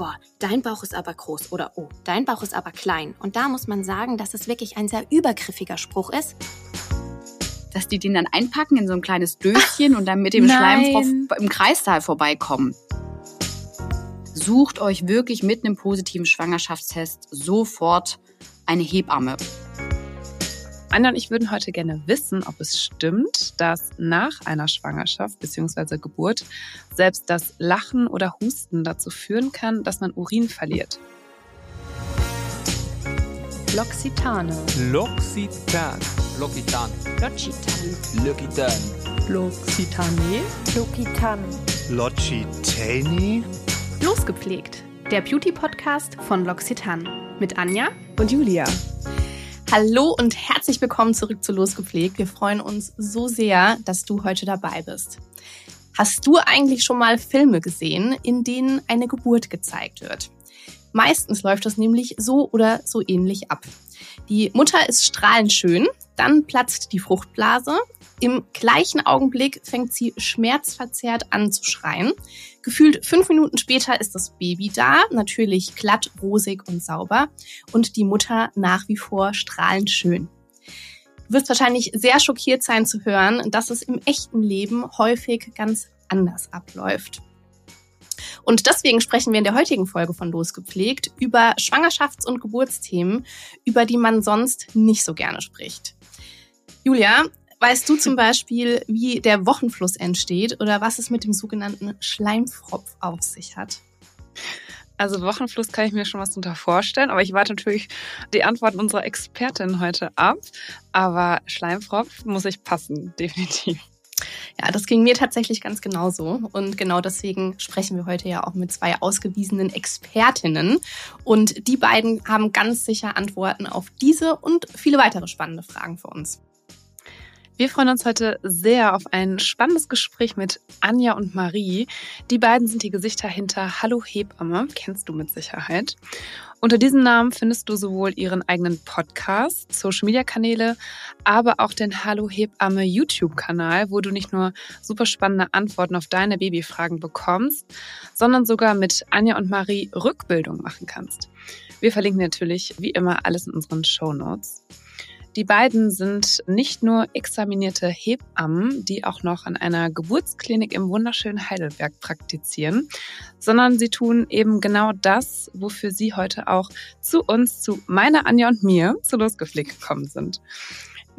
boah, dein Bauch ist aber groß oder oh, dein Bauch ist aber klein. Und da muss man sagen, dass es wirklich ein sehr übergriffiger Spruch ist. Dass die den dann einpacken in so ein kleines Döschen und dann mit dem Schleim im Kreissaal vorbeikommen. Sucht euch wirklich mit einem positiven Schwangerschaftstest sofort eine Hebamme. Anja und ich würden heute gerne wissen, ob es stimmt, dass nach einer Schwangerschaft bzw. Geburt selbst das Lachen oder Husten dazu führen kann, dass man Urin verliert. L'Occitane. L'Occitan. L'Occitan. L'Occitan. L'Occitane. L'Occitane. L'Occitani. Losgepflegt. Der Beauty-Podcast von L'Occitane. Mit Anja Und Julia. Hallo und herzlich willkommen zurück zu Losgepflegt. Wir freuen uns so sehr, dass du heute dabei bist. Hast du eigentlich schon mal Filme gesehen, in denen eine Geburt gezeigt wird? Meistens läuft das nämlich so oder so ähnlich ab. Die Mutter ist strahlend schön, dann platzt die Fruchtblase. Im gleichen Augenblick fängt sie schmerzverzerrt an zu schreien. Gefühlt fünf Minuten später ist das Baby da, natürlich glatt, rosig und sauber und die Mutter nach wie vor strahlend schön. Du wirst wahrscheinlich sehr schockiert sein zu hören, dass es im echten Leben häufig ganz anders abläuft. Und deswegen sprechen wir in der heutigen Folge von Losgepflegt über Schwangerschafts- und Geburtsthemen, über die man sonst nicht so gerne spricht. Julia, weißt du zum Beispiel, wie der Wochenfluss entsteht oder was es mit dem sogenannten Schleimfropf auf sich hat? Also Wochenfluss kann ich mir schon was darunter vorstellen, aber ich warte natürlich die Antworten unserer Expertin heute ab. Aber Schleimfropf muss ich passen, definitiv. Ja, das ging mir tatsächlich ganz genauso. Und genau deswegen sprechen wir heute ja auch mit zwei ausgewiesenen Expertinnen. Und die beiden haben ganz sicher Antworten auf diese und viele weitere spannende Fragen für uns. Wir freuen uns heute sehr auf ein spannendes Gespräch mit Anja und Marie. Die beiden sind die Gesichter hinter Hallo Hebamme, kennst du mit Sicherheit. Unter diesem Namen findest du sowohl ihren eigenen Podcast, Social Media Kanäle, aber auch den Hallo Hebamme YouTube Kanal, wo du nicht nur super spannende Antworten auf deine Babyfragen bekommst, sondern sogar mit Anja und Marie Rückbildung machen kannst. Wir verlinken natürlich wie immer alles in unseren Show Notes. Die beiden sind nicht nur examinierte Hebammen, die auch noch an einer Geburtsklinik im wunderschönen Heidelberg praktizieren, sondern sie tun eben genau das, wofür sie heute auch zu uns, zu meiner Anja und mir, zu Losgepflegt gekommen sind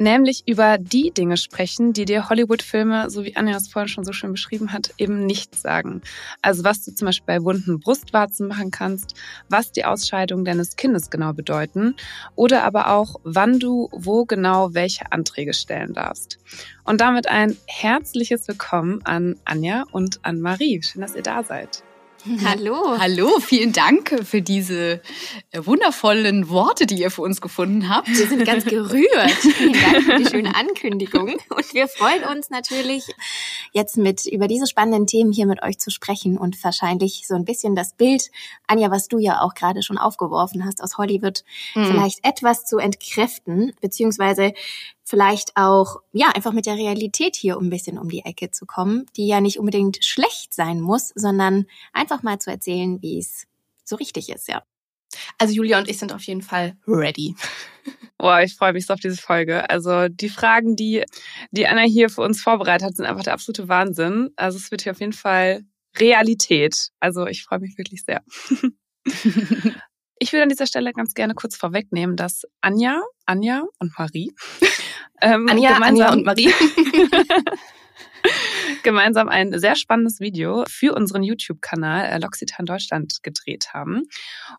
nämlich über die Dinge sprechen, die dir Hollywood-Filme, so wie Anja es vorhin schon so schön beschrieben hat, eben nicht sagen. Also was du zum Beispiel bei wunden Brustwarzen machen kannst, was die Ausscheidung deines Kindes genau bedeuten oder aber auch, wann du wo genau welche Anträge stellen darfst. Und damit ein herzliches Willkommen an Anja und an Marie. Schön, dass ihr da seid. Hallo. Hallo, vielen Dank für diese äh, wundervollen Worte, die ihr für uns gefunden habt. Wir sind ganz gerührt. Vielen Dank für die schöne Ankündigung. Und wir freuen uns natürlich, jetzt mit über diese spannenden Themen hier mit euch zu sprechen und wahrscheinlich so ein bisschen das Bild, Anja, was du ja auch gerade schon aufgeworfen hast aus Hollywood, mhm. vielleicht etwas zu entkräften, beziehungsweise vielleicht auch, ja, einfach mit der Realität hier ein bisschen um die Ecke zu kommen, die ja nicht unbedingt schlecht sein muss, sondern einfach mal zu erzählen, wie es so richtig ist, ja. Also Julia und ich sind auf jeden Fall ready. Boah, ich freue mich so auf diese Folge. Also die Fragen, die, die Anna hier für uns vorbereitet hat, sind einfach der absolute Wahnsinn. Also es wird hier auf jeden Fall Realität. Also ich freue mich wirklich sehr. Ich würde an dieser Stelle ganz gerne kurz vorwegnehmen, dass Anja, Anja und Marie ähm, Anja, Anja und Marie gemeinsam ein sehr spannendes Video für unseren YouTube-Kanal äh, L'Occitane Deutschland gedreht haben.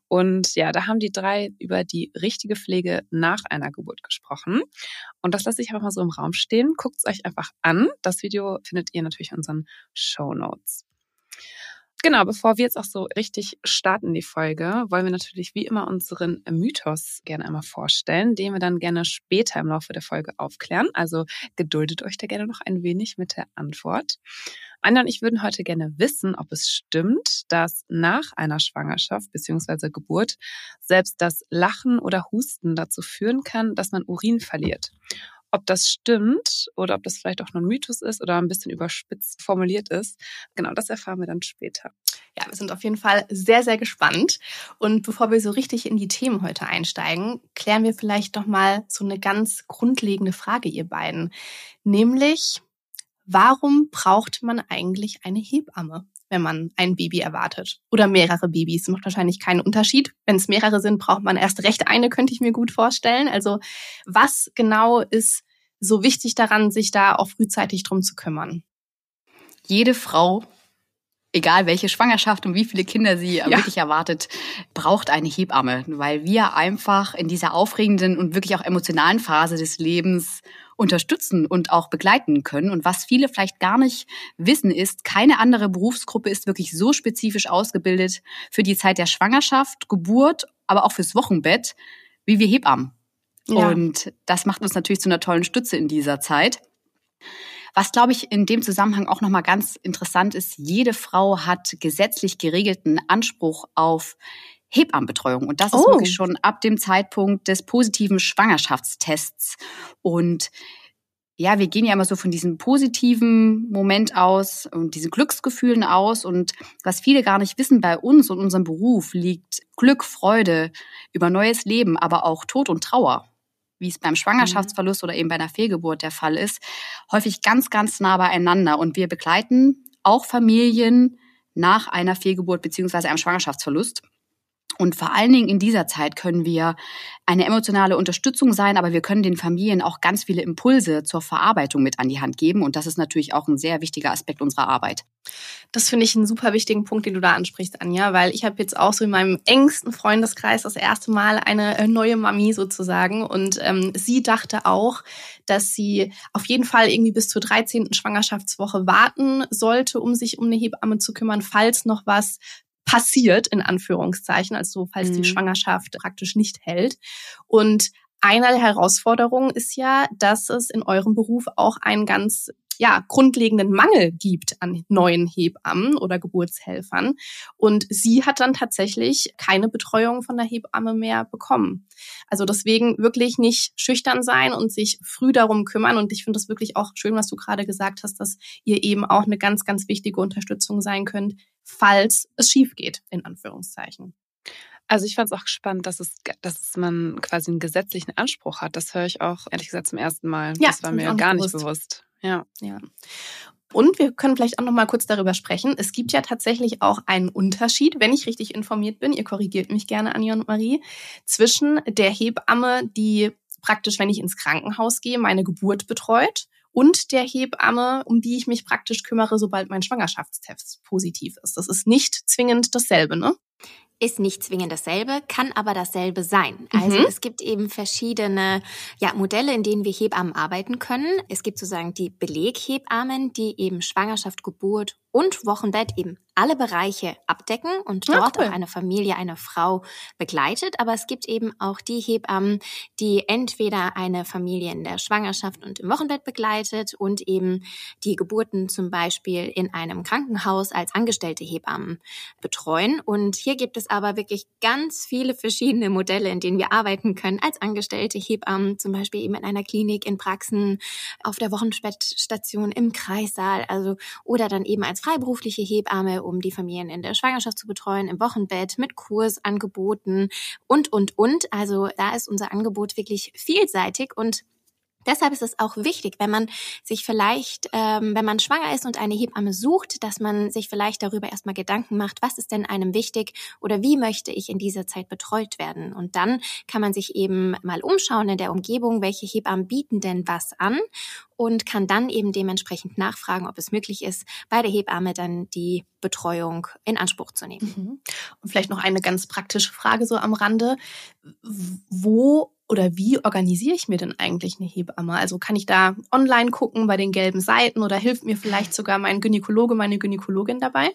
Und ja, da haben die drei über die richtige Pflege nach einer Geburt gesprochen. Und das lasse ich einfach mal so im Raum stehen. Guckt es euch einfach an. Das Video findet ihr natürlich in unseren Show Notes. Genau, bevor wir jetzt auch so richtig starten die Folge, wollen wir natürlich wie immer unseren Mythos gerne einmal vorstellen, den wir dann gerne später im Laufe der Folge aufklären. Also geduldet euch da gerne noch ein wenig mit der Antwort. Anja und ich würden heute gerne wissen, ob es stimmt, dass nach einer Schwangerschaft bzw. Geburt selbst das Lachen oder Husten dazu führen kann, dass man Urin verliert. Ob das stimmt oder ob das vielleicht auch nur ein Mythos ist oder ein bisschen überspitzt formuliert ist, genau das erfahren wir dann später. Ja, wir sind auf jeden Fall sehr, sehr gespannt. Und bevor wir so richtig in die Themen heute einsteigen, klären wir vielleicht noch mal so eine ganz grundlegende Frage, ihr beiden. Nämlich, warum braucht man eigentlich eine Hebamme? Wenn man ein Baby erwartet. Oder mehrere Babys. Das macht wahrscheinlich keinen Unterschied. Wenn es mehrere sind, braucht man erst recht eine, könnte ich mir gut vorstellen. Also was genau ist so wichtig daran, sich da auch frühzeitig drum zu kümmern? Jede Frau egal welche Schwangerschaft und wie viele Kinder sie ja. wirklich erwartet, braucht eine Hebamme, weil wir einfach in dieser aufregenden und wirklich auch emotionalen Phase des Lebens unterstützen und auch begleiten können. Und was viele vielleicht gar nicht wissen, ist, keine andere Berufsgruppe ist wirklich so spezifisch ausgebildet für die Zeit der Schwangerschaft, Geburt, aber auch fürs Wochenbett, wie wir Hebammen. Ja. Und das macht uns natürlich zu einer tollen Stütze in dieser Zeit. Was, glaube ich, in dem Zusammenhang auch nochmal ganz interessant ist, jede Frau hat gesetzlich geregelten Anspruch auf Hebammenbetreuung. Und das ist oh. wirklich schon ab dem Zeitpunkt des positiven Schwangerschaftstests. Und ja, wir gehen ja immer so von diesem positiven Moment aus und diesen Glücksgefühlen aus. Und was viele gar nicht wissen, bei uns und unserem Beruf liegt Glück, Freude über neues Leben, aber auch Tod und Trauer wie es beim Schwangerschaftsverlust oder eben bei einer Fehlgeburt der Fall ist, häufig ganz, ganz nah beieinander. Und wir begleiten auch Familien nach einer Fehlgeburt beziehungsweise einem Schwangerschaftsverlust. Und vor allen Dingen in dieser Zeit können wir eine emotionale Unterstützung sein, aber wir können den Familien auch ganz viele Impulse zur Verarbeitung mit an die Hand geben. Und das ist natürlich auch ein sehr wichtiger Aspekt unserer Arbeit. Das finde ich einen super wichtigen Punkt, den du da ansprichst, Anja, weil ich habe jetzt auch so in meinem engsten Freundeskreis das erste Mal eine äh, neue Mami sozusagen. Und ähm, sie dachte auch, dass sie auf jeden Fall irgendwie bis zur 13. Schwangerschaftswoche warten sollte, um sich um eine Hebamme zu kümmern, falls noch was passiert, in Anführungszeichen, also falls mhm. die Schwangerschaft praktisch nicht hält. Und eine der Herausforderungen ist ja, dass es in eurem Beruf auch einen ganz ja, grundlegenden Mangel gibt an neuen Hebammen oder Geburtshelfern. Und sie hat dann tatsächlich keine Betreuung von der Hebamme mehr bekommen. Also deswegen wirklich nicht schüchtern sein und sich früh darum kümmern. Und ich finde das wirklich auch schön, was du gerade gesagt hast, dass ihr eben auch eine ganz, ganz wichtige Unterstützung sein könnt, falls es schief geht, in Anführungszeichen. Also ich fand es auch spannend, dass es, dass man quasi einen gesetzlichen Anspruch hat. Das höre ich auch ehrlich gesagt zum ersten Mal. Ja, das war mir gar nicht bewusst. Ja. ja. Und wir können vielleicht auch noch mal kurz darüber sprechen. Es gibt ja tatsächlich auch einen Unterschied, wenn ich richtig informiert bin, ihr korrigiert mich gerne, Anja und Marie, zwischen der Hebamme, die praktisch, wenn ich ins Krankenhaus gehe, meine Geburt betreut und der Hebamme, um die ich mich praktisch kümmere, sobald mein Schwangerschaftstest positiv ist. Das ist nicht zwingend dasselbe, ne? Ist nicht zwingend dasselbe, kann aber dasselbe sein. Also mhm. es gibt eben verschiedene ja, Modelle, in denen wir Hebammen arbeiten können. Es gibt sozusagen die Beleghebammen, die eben Schwangerschaft, Geburt und Wochenbett eben alle Bereiche abdecken und dort cool. auch eine Familie, eine Frau begleitet. Aber es gibt eben auch die Hebammen, die entweder eine Familie in der Schwangerschaft und im Wochenbett begleitet und eben die Geburten zum Beispiel in einem Krankenhaus als angestellte Hebammen betreuen. Und hier gibt es aber wirklich ganz viele verschiedene Modelle, in denen wir arbeiten können als angestellte Hebammen, zum Beispiel eben in einer Klinik, in Praxen, auf der Wochenbettstation, im Kreissaal, also oder dann eben als freiberufliche Hebamme, um die Familien in der Schwangerschaft zu betreuen, im Wochenbett mit Kursangeboten und, und, und. Also da ist unser Angebot wirklich vielseitig und Deshalb ist es auch wichtig, wenn man sich vielleicht, ähm, wenn man schwanger ist und eine Hebamme sucht, dass man sich vielleicht darüber erstmal Gedanken macht, was ist denn einem wichtig oder wie möchte ich in dieser Zeit betreut werden. Und dann kann man sich eben mal umschauen in der Umgebung, welche Hebammen bieten denn was an und kann dann eben dementsprechend nachfragen, ob es möglich ist, bei der Hebamme dann die Betreuung in Anspruch zu nehmen. Mhm. Und vielleicht noch eine ganz praktische Frage so am Rande. Wo oder wie organisiere ich mir denn eigentlich eine Hebamme? Also kann ich da online gucken bei den gelben Seiten oder hilft mir vielleicht sogar mein Gynäkologe, meine Gynäkologin dabei?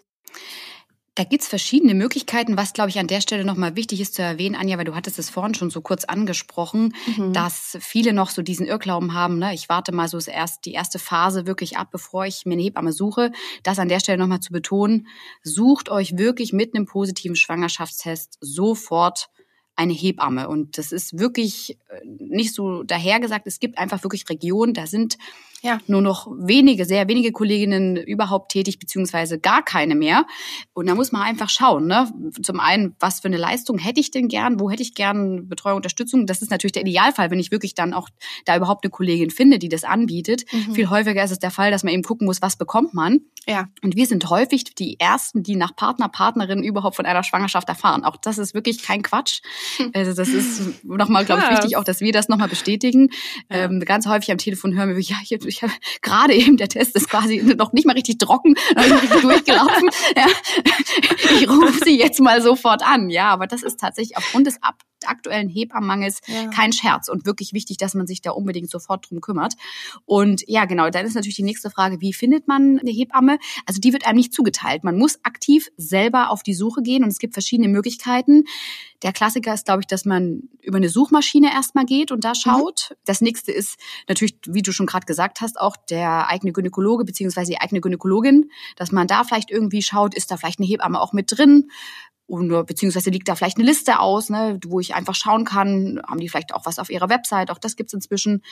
Da gibt's verschiedene Möglichkeiten. Was, glaube ich, an der Stelle nochmal wichtig ist zu erwähnen, Anja, weil du hattest es vorhin schon so kurz angesprochen, mhm. dass viele noch so diesen Irrglauben haben, ne? ich warte mal so erst die erste Phase wirklich ab, bevor ich mir eine Hebamme suche. Das an der Stelle nochmal zu betonen, sucht euch wirklich mit einem positiven Schwangerschaftstest sofort eine Hebamme. Und das ist wirklich äh, nicht so dahergesagt. Es gibt einfach wirklich Regionen, da sind ja. nur noch wenige, sehr wenige Kolleginnen überhaupt tätig, beziehungsweise gar keine mehr. Und da muss man einfach schauen, ne? Zum einen, was für eine Leistung hätte ich denn gern, wo hätte ich gern Betreuung, Unterstützung? Das ist natürlich der Idealfall, wenn ich wirklich dann auch da überhaupt eine Kollegin finde, die das anbietet. Mhm. Viel häufiger ist es der Fall, dass man eben gucken muss, was bekommt man. Ja. Und wir sind häufig die Ersten, die nach Partner, Partnerin überhaupt von einer Schwangerschaft erfahren. Auch das ist wirklich kein Quatsch. Also das ist nochmal, glaube ich, wichtig, auch, dass wir das nochmal bestätigen. Ja. Ähm, ganz häufig am Telefon hören wir, ja, ich, ich habe gerade eben, der Test ist quasi noch nicht mal richtig trocken, noch nicht mal richtig durchgelaufen. Ja. Ich rufe sie jetzt mal sofort an. Ja, aber das ist tatsächlich aufgrund des Ab aktuellen Hebammenmangels ja. kein Scherz und wirklich wichtig, dass man sich da unbedingt sofort drum kümmert. Und ja, genau, dann ist natürlich die nächste Frage, wie findet man eine Hebamme? Also die wird einem nicht zugeteilt. Man muss aktiv selber auf die Suche gehen und es gibt verschiedene Möglichkeiten. Der Klassiker ist, glaube ich, dass man über eine Suchmaschine erstmal geht und da mhm. schaut. Mhm. Das nächste ist natürlich, wie du schon gerade gesagt hast, auch der eigene Gynäkologe beziehungsweise die eigene Gynäkologin, dass man da vielleicht irgendwie schaut, ist da vielleicht eine Hebamme auch mit drin? Und, beziehungsweise liegt da vielleicht eine Liste aus, ne, wo ich einfach schauen kann, haben die vielleicht auch was auf ihrer Website, auch das gibt's inzwischen.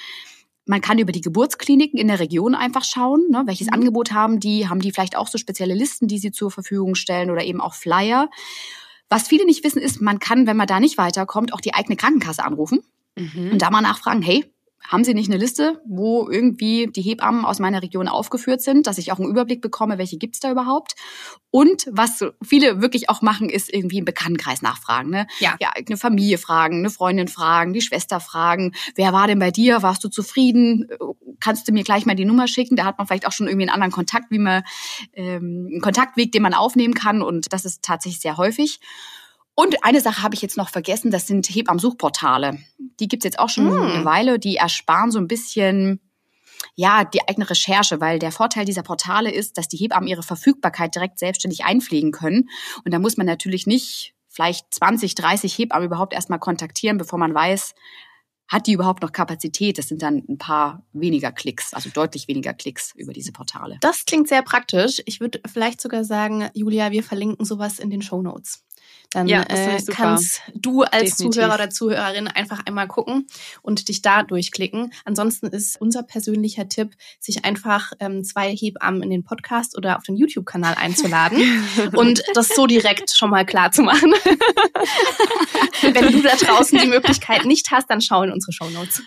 Man kann über die Geburtskliniken in der Region einfach schauen, ne, welches mhm. Angebot haben die, haben die vielleicht auch so spezielle Listen, die sie zur Verfügung stellen oder eben auch Flyer. Was viele nicht wissen, ist, man kann, wenn man da nicht weiterkommt, auch die eigene Krankenkasse anrufen mhm. und da mal nachfragen, hey, haben Sie nicht eine Liste, wo irgendwie die Hebammen aus meiner Region aufgeführt sind, dass ich auch einen Überblick bekomme, welche gibt's da überhaupt? Und was viele wirklich auch machen, ist irgendwie im Bekanntenkreis nachfragen. Ne? Ja. ja, eine Familie fragen, eine Freundin fragen, die Schwester fragen. Wer war denn bei dir? Warst du zufrieden? Kannst du mir gleich mal die Nummer schicken? Da hat man vielleicht auch schon irgendwie einen anderen Kontakt, wie man ähm, einen Kontaktweg, den man aufnehmen kann. Und das ist tatsächlich sehr häufig. Und eine Sache habe ich jetzt noch vergessen, das sind Hebammensuchportale. Die gibt's jetzt auch schon mm. eine Weile. Die ersparen so ein bisschen ja, die eigene Recherche, weil der Vorteil dieser Portale ist, dass die Hebammen ihre Verfügbarkeit direkt selbstständig einpflegen können. Und da muss man natürlich nicht vielleicht 20, 30 Hebammen überhaupt erstmal kontaktieren, bevor man weiß, hat die überhaupt noch Kapazität? Das sind dann ein paar weniger Klicks, also deutlich weniger Klicks über diese Portale. Das klingt sehr praktisch. Ich würde vielleicht sogar sagen, Julia, wir verlinken sowas in den Show Notes. Dann ja, äh, kannst du als Definitiv. Zuhörer oder Zuhörerin einfach einmal gucken und dich da durchklicken. Ansonsten ist unser persönlicher Tipp, sich einfach ähm, zwei Hebammen in den Podcast oder auf den YouTube-Kanal einzuladen und das so direkt schon mal klar zu machen. Wenn du da draußen die Möglichkeit nicht hast, dann schau in unsere Show Notes.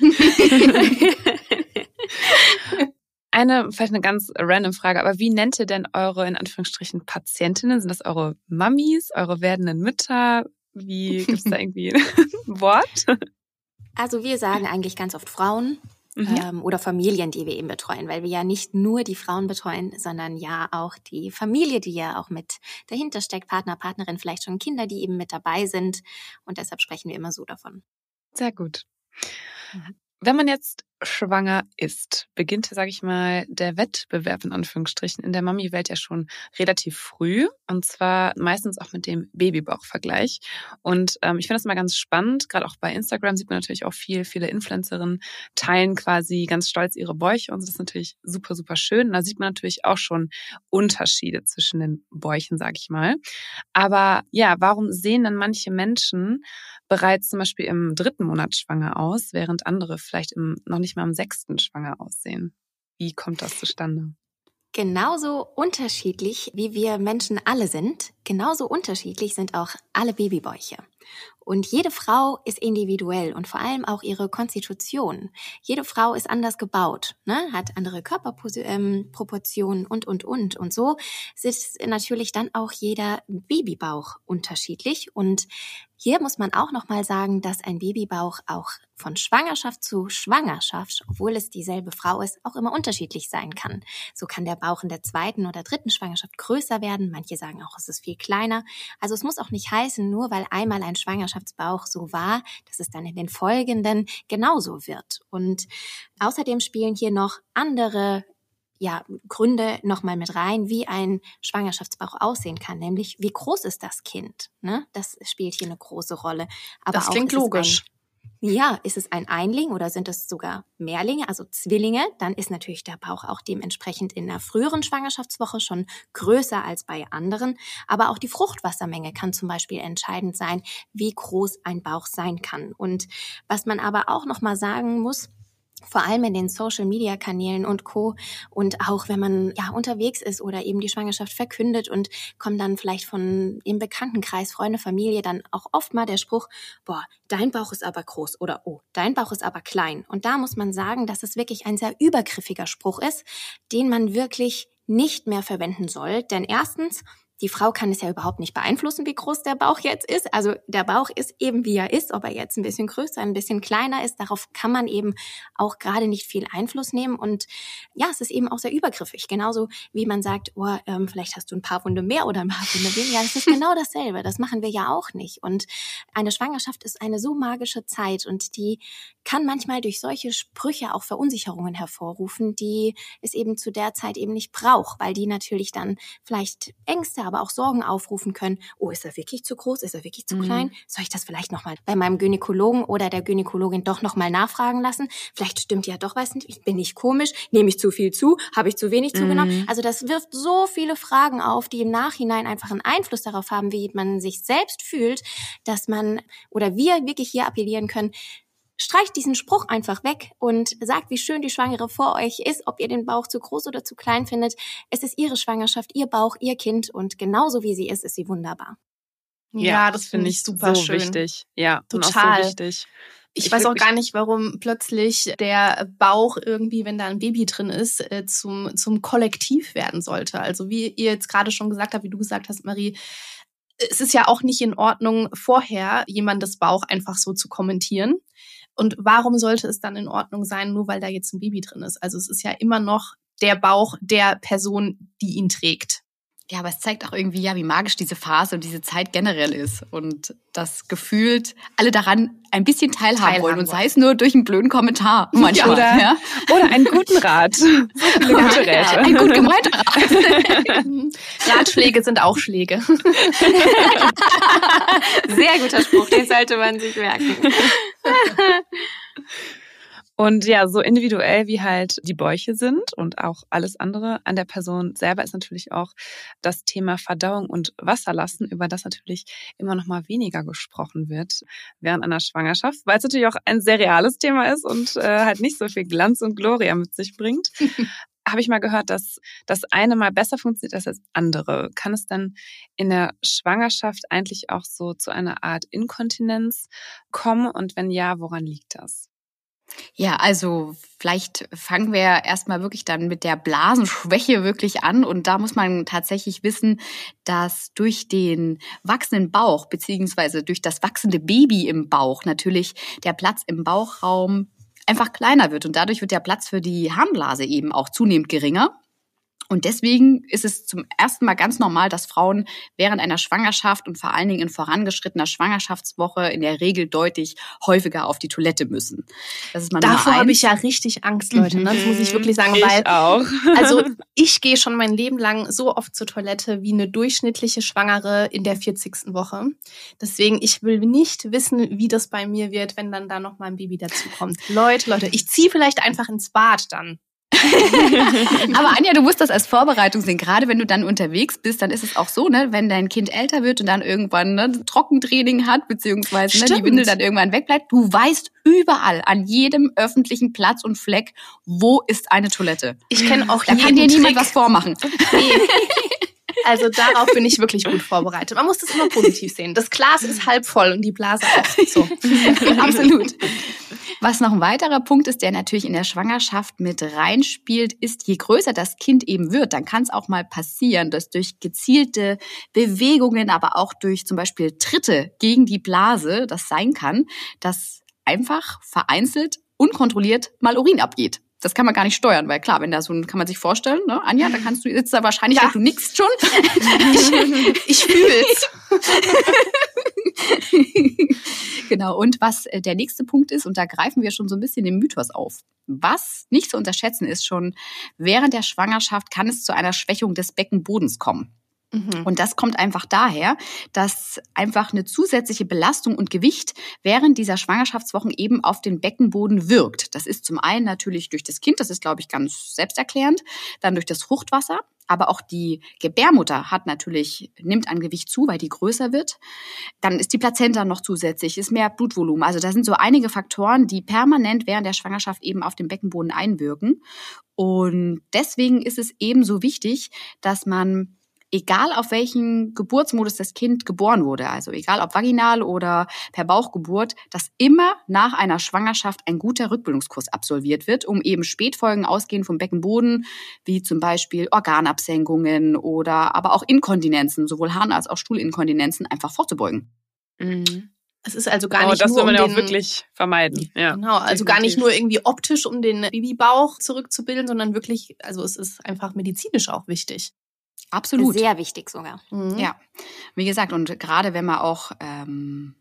Eine, vielleicht eine ganz random Frage, aber wie nennt ihr denn eure, in Anführungsstrichen, Patientinnen? Sind das eure Mamis, eure werdenden Mütter? Wie gibt es da irgendwie ein Wort? Also wir sagen eigentlich ganz oft Frauen mhm. ähm, oder Familien, die wir eben betreuen, weil wir ja nicht nur die Frauen betreuen, sondern ja auch die Familie, die ja auch mit dahinter steckt, Partner, Partnerin, vielleicht schon Kinder, die eben mit dabei sind. Und deshalb sprechen wir immer so davon. Sehr gut. Wenn man jetzt schwanger ist, beginnt, sage ich mal, der Wettbewerb in Anführungsstrichen in der Mami-Welt ja schon relativ früh und zwar meistens auch mit dem Babybauchvergleich. Und ähm, ich finde das mal ganz spannend. Gerade auch bei Instagram sieht man natürlich auch viel, viele Influencerinnen teilen quasi ganz stolz ihre Bäuche und das ist natürlich super, super schön. Und da sieht man natürlich auch schon Unterschiede zwischen den Bäuchen, sage ich mal. Aber ja, warum sehen dann manche Menschen bereits zum Beispiel im dritten Monat schwanger aus, während andere vielleicht im, noch nicht mal im sechsten schwanger aussehen. Wie kommt das zustande? Genauso unterschiedlich, wie wir Menschen alle sind, genauso unterschiedlich sind auch alle Babybäuche. Und jede Frau ist individuell und vor allem auch ihre Konstitution. Jede Frau ist anders gebaut, ne? hat andere Körperproportionen und, und, und. Und so ist natürlich dann auch jeder Babybauch unterschiedlich. Und hier muss man auch nochmal sagen, dass ein Babybauch auch von Schwangerschaft zu Schwangerschaft, obwohl es dieselbe Frau ist, auch immer unterschiedlich sein kann. So kann der Bauch in der zweiten oder dritten Schwangerschaft größer werden. Manche sagen auch, es ist viel kleiner. Also es muss auch nicht heißen, nur weil einmal ein Schwangerschaftsbauch so war, dass es dann in den folgenden genauso wird. Und außerdem spielen hier noch andere ja, Gründe nochmal mit rein, wie ein Schwangerschaftsbauch aussehen kann, nämlich wie groß ist das Kind. Ne? Das spielt hier eine große Rolle. Aber das klingt logisch. Ja, ist es ein Einling oder sind es sogar Mehrlinge, also Zwillinge, dann ist natürlich der Bauch auch dementsprechend in der früheren Schwangerschaftswoche schon größer als bei anderen. Aber auch die Fruchtwassermenge kann zum Beispiel entscheidend sein, wie groß ein Bauch sein kann. Und was man aber auch nochmal sagen muss, vor allem in den Social Media Kanälen und Co. Und auch wenn man ja unterwegs ist oder eben die Schwangerschaft verkündet und kommt dann vielleicht von im Bekanntenkreis, Freunde, Familie dann auch oft mal der Spruch, boah, dein Bauch ist aber groß oder oh, dein Bauch ist aber klein. Und da muss man sagen, dass es wirklich ein sehr übergriffiger Spruch ist, den man wirklich nicht mehr verwenden soll. Denn erstens die Frau kann es ja überhaupt nicht beeinflussen, wie groß der Bauch jetzt ist. Also der Bauch ist eben wie er ist, ob er jetzt ein bisschen größer, ein bisschen kleiner ist. Darauf kann man eben auch gerade nicht viel Einfluss nehmen. Und ja, es ist eben auch sehr übergriffig. Genauso wie man sagt, oh, ähm, vielleicht hast du ein paar Wunde mehr oder ein paar Wunde weniger. Das ist genau dasselbe. Das machen wir ja auch nicht. Und eine Schwangerschaft ist eine so magische Zeit und die kann manchmal durch solche Sprüche auch Verunsicherungen hervorrufen, die es eben zu der Zeit eben nicht braucht, weil die natürlich dann vielleicht Ängste aber auch Sorgen aufrufen können. Oh, ist er wirklich zu groß? Ist er wirklich zu mhm. klein? Soll ich das vielleicht nochmal bei meinem Gynäkologen oder der Gynäkologin doch nochmal nachfragen lassen? Vielleicht stimmt ja doch was nicht. Bin ich komisch? Nehme ich zu viel zu? Habe ich zu wenig mhm. zugenommen? Also das wirft so viele Fragen auf, die im Nachhinein einfach einen Einfluss darauf haben, wie man sich selbst fühlt, dass man oder wir wirklich hier appellieren können, streicht diesen Spruch einfach weg und sagt, wie schön die Schwangere vor euch ist, ob ihr den Bauch zu groß oder zu klein findet. Es ist ihre Schwangerschaft, ihr Bauch, ihr Kind und genauso wie sie ist, ist sie wunderbar. Ja, ja das finde ich super so schön. wichtig. Ja, total. So wichtig. Ich, ich weiß auch gar nicht, warum plötzlich der Bauch irgendwie, wenn da ein Baby drin ist, äh, zum, zum Kollektiv werden sollte. Also wie ihr jetzt gerade schon gesagt habt, wie du gesagt hast, Marie, es ist ja auch nicht in Ordnung, vorher jemandes Bauch einfach so zu kommentieren. Und warum sollte es dann in Ordnung sein, nur weil da jetzt ein Baby drin ist? Also es ist ja immer noch der Bauch der Person, die ihn trägt. Ja, aber es zeigt auch irgendwie, ja, wie magisch diese Phase und diese Zeit generell ist. Und das gefühlt alle daran ein bisschen teilhaben, teilhaben wollen. Und sei es nur durch einen blöden Kommentar manchmal. Oder, ja. oder einen guten Rat. So gute Räte. Ein gut gemeinter Rat. Ratschläge sind auch Schläge. Sehr guter Spruch, den sollte man sich merken. Und ja, so individuell wie halt die Bäuche sind und auch alles andere an der Person selber ist natürlich auch das Thema Verdauung und Wasserlassen, über das natürlich immer noch mal weniger gesprochen wird während einer Schwangerschaft, weil es natürlich auch ein sehr reales Thema ist und äh, halt nicht so viel Glanz und Gloria mit sich bringt. habe ich mal gehört, dass das eine mal besser funktioniert als das andere. Kann es dann in der Schwangerschaft eigentlich auch so zu einer Art Inkontinenz kommen? Und wenn ja, woran liegt das? Ja, also vielleicht fangen wir erstmal wirklich dann mit der Blasenschwäche wirklich an. Und da muss man tatsächlich wissen, dass durch den wachsenden Bauch beziehungsweise durch das wachsende Baby im Bauch natürlich der Platz im Bauchraum einfach kleiner wird. Und dadurch wird der Platz für die Harnblase eben auch zunehmend geringer. Und deswegen ist es zum ersten Mal ganz normal, dass Frauen während einer Schwangerschaft und vor allen Dingen in vorangeschrittener Schwangerschaftswoche in der Regel deutlich häufiger auf die Toilette müssen. Das ist mal Davor habe ich ja richtig Angst, Leute. Ne? Das muss ich wirklich sagen, ich weil auch. also ich gehe schon mein Leben lang so oft zur Toilette wie eine durchschnittliche Schwangere in der 40. Woche. Deswegen ich will nicht wissen, wie das bei mir wird, wenn dann da noch mal ein Baby dazu kommt. Leute, Leute, ich ziehe vielleicht einfach ins Bad dann. Aber Anja, du musst das als Vorbereitung sehen. Gerade wenn du dann unterwegs bist, dann ist es auch so, ne, wenn dein Kind älter wird und dann irgendwann ne, Trockentraining hat, beziehungsweise ne, die Windel dann irgendwann wegbleibt, du weißt überall, an jedem öffentlichen Platz und Fleck, wo ist eine Toilette. Ich kenne auch Da kann dir niemand was vormachen. Nee. Also darauf bin ich wirklich gut vorbereitet. Man muss das immer positiv sehen. Das Glas ist halb voll und die Blase auch. So. Absolut. Was noch ein weiterer Punkt ist, der natürlich in der Schwangerschaft mit reinspielt, ist, je größer das Kind eben wird, dann kann es auch mal passieren, dass durch gezielte Bewegungen, aber auch durch zum Beispiel Tritte gegen die Blase, das sein kann, dass einfach vereinzelt, unkontrolliert mal Urin abgeht das kann man gar nicht steuern, weil klar, wenn da so ein, kann man sich vorstellen, ne, Anja, da kannst du jetzt da wahrscheinlich, ja. du nix schon. ich, ich fühl's. genau. Und was äh, der nächste Punkt ist, und da greifen wir schon so ein bisschen den Mythos auf. Was nicht zu unterschätzen ist schon, während der Schwangerschaft kann es zu einer Schwächung des Beckenbodens kommen. Mhm. Und das kommt einfach daher, dass einfach eine zusätzliche Belastung und Gewicht während dieser Schwangerschaftswochen eben auf den Beckenboden wirkt. Das ist zum einen natürlich durch das Kind, das ist, glaube ich, ganz selbsterklärend, dann durch das Fruchtwasser, aber auch die Gebärmutter hat natürlich, nimmt an Gewicht zu, weil die größer wird. Dann ist die Plazenta noch zusätzlich, ist mehr Blutvolumen. Also da sind so einige Faktoren, die permanent während der Schwangerschaft eben auf den Beckenboden einwirken. Und deswegen ist es eben so wichtig, dass man egal auf welchen Geburtsmodus das Kind geboren wurde, also egal ob vaginal oder per Bauchgeburt, dass immer nach einer Schwangerschaft ein guter Rückbildungskurs absolviert wird, um eben Spätfolgen ausgehend vom Beckenboden, wie zum Beispiel Organabsenkungen oder aber auch Inkontinenzen, sowohl Harn- als auch Stuhlinkontinenzen, einfach vorzubeugen. Mhm. Es ist also gar oh, nicht das nur will man um ja auch wirklich vermeiden. Ja, genau, also definitiv. gar nicht nur irgendwie optisch, um den Babybauch zurückzubilden, sondern wirklich, also es ist einfach medizinisch auch wichtig. Absolut. Sehr wichtig sogar. Mhm. Ja, wie gesagt, und gerade wenn man auch ähm,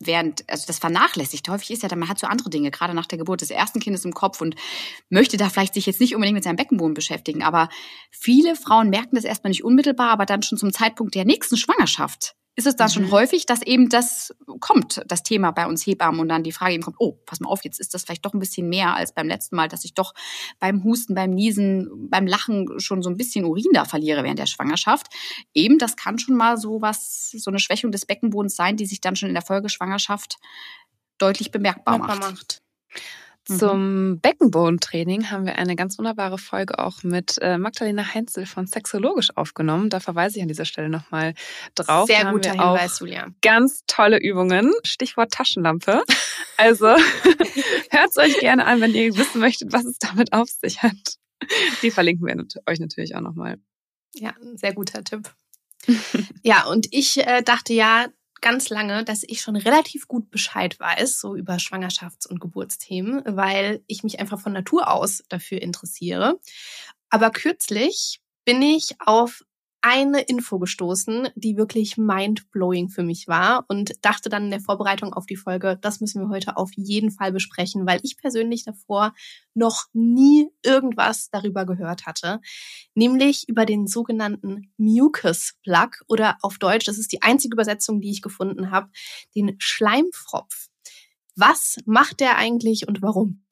während, also das vernachlässigt, häufig ist ja, man hat so andere Dinge, gerade nach der Geburt des ersten Kindes im Kopf und möchte da vielleicht sich jetzt nicht unbedingt mit seinem Beckenboden beschäftigen, aber viele Frauen merken das erstmal nicht unmittelbar, aber dann schon zum Zeitpunkt der nächsten Schwangerschaft ist es dann mhm. schon häufig, dass eben das kommt, das Thema bei uns Hebammen und dann die Frage eben kommt, oh, pass mal auf, jetzt ist das vielleicht doch ein bisschen mehr als beim letzten Mal, dass ich doch beim Husten, beim Niesen, beim Lachen schon so ein bisschen Urin da verliere während der Schwangerschaft. Eben, das kann schon mal so was, so eine Schwächung des Beckenbodens sein, die sich dann schon in der Folgeschwangerschaft deutlich bemerkbar macht. macht. Mhm. Zum Beckenbodentraining haben wir eine ganz wunderbare Folge auch mit äh, Magdalena Heinzel von Sexologisch aufgenommen. Da verweise ich an dieser Stelle nochmal drauf. Sehr da guter Hinweis, Julia. Ganz tolle Übungen. Stichwort Taschenlampe. Also hört es euch gerne an, wenn ihr wissen möchtet, was es damit auf sich hat. Die verlinken wir euch natürlich auch nochmal. Ja, sehr guter Tipp. ja, und ich äh, dachte ja, ganz lange, dass ich schon relativ gut Bescheid weiß, so über Schwangerschafts- und Geburtsthemen, weil ich mich einfach von Natur aus dafür interessiere. Aber kürzlich bin ich auf eine Info gestoßen, die wirklich mind-blowing für mich war und dachte dann in der Vorbereitung auf die Folge, das müssen wir heute auf jeden Fall besprechen, weil ich persönlich davor noch nie irgendwas darüber gehört hatte, nämlich über den sogenannten Mucus Plug oder auf Deutsch, das ist die einzige Übersetzung, die ich gefunden habe, den Schleimfropf. Was macht der eigentlich und warum?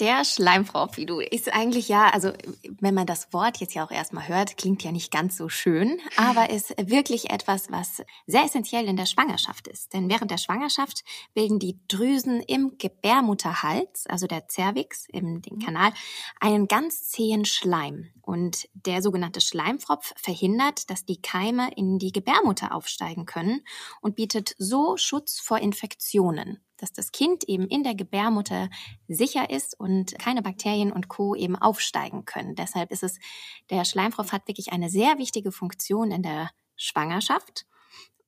Der Schleimfropf, wie du, ist eigentlich ja, also wenn man das Wort jetzt ja auch erstmal hört, klingt ja nicht ganz so schön, aber ist wirklich etwas, was sehr essentiell in der Schwangerschaft ist. Denn während der Schwangerschaft bilden die Drüsen im Gebärmutterhals, also der Cervix im den Kanal, einen ganz zähen Schleim. Und der sogenannte Schleimfropf verhindert, dass die Keime in die Gebärmutter aufsteigen können und bietet so Schutz vor Infektionen dass das Kind eben in der Gebärmutter sicher ist und keine Bakterien und Co. eben aufsteigen können. Deshalb ist es, der Schleimfropf hat wirklich eine sehr wichtige Funktion in der Schwangerschaft.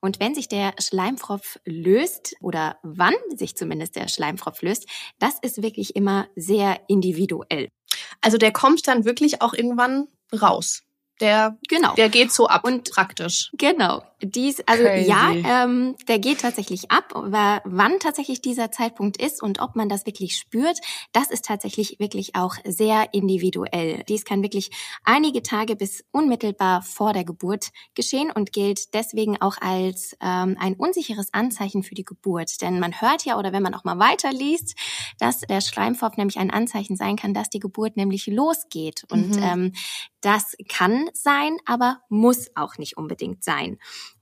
Und wenn sich der Schleimfropf löst oder wann sich zumindest der Schleimfropf löst, das ist wirklich immer sehr individuell. Also der kommt dann wirklich auch irgendwann raus. Der, genau. der geht so ab und praktisch. Genau. Dies, also Crazy. ja, ähm, der geht tatsächlich ab. Aber wann tatsächlich dieser Zeitpunkt ist und ob man das wirklich spürt, das ist tatsächlich wirklich auch sehr individuell. Dies kann wirklich einige Tage bis unmittelbar vor der Geburt geschehen und gilt deswegen auch als ähm, ein unsicheres Anzeichen für die Geburt. Denn man hört ja oder wenn man auch mal weiterliest, dass der Schleimfropf nämlich ein Anzeichen sein kann, dass die Geburt nämlich losgeht. Und mhm. ähm, das kann sein, aber muss auch nicht unbedingt sein.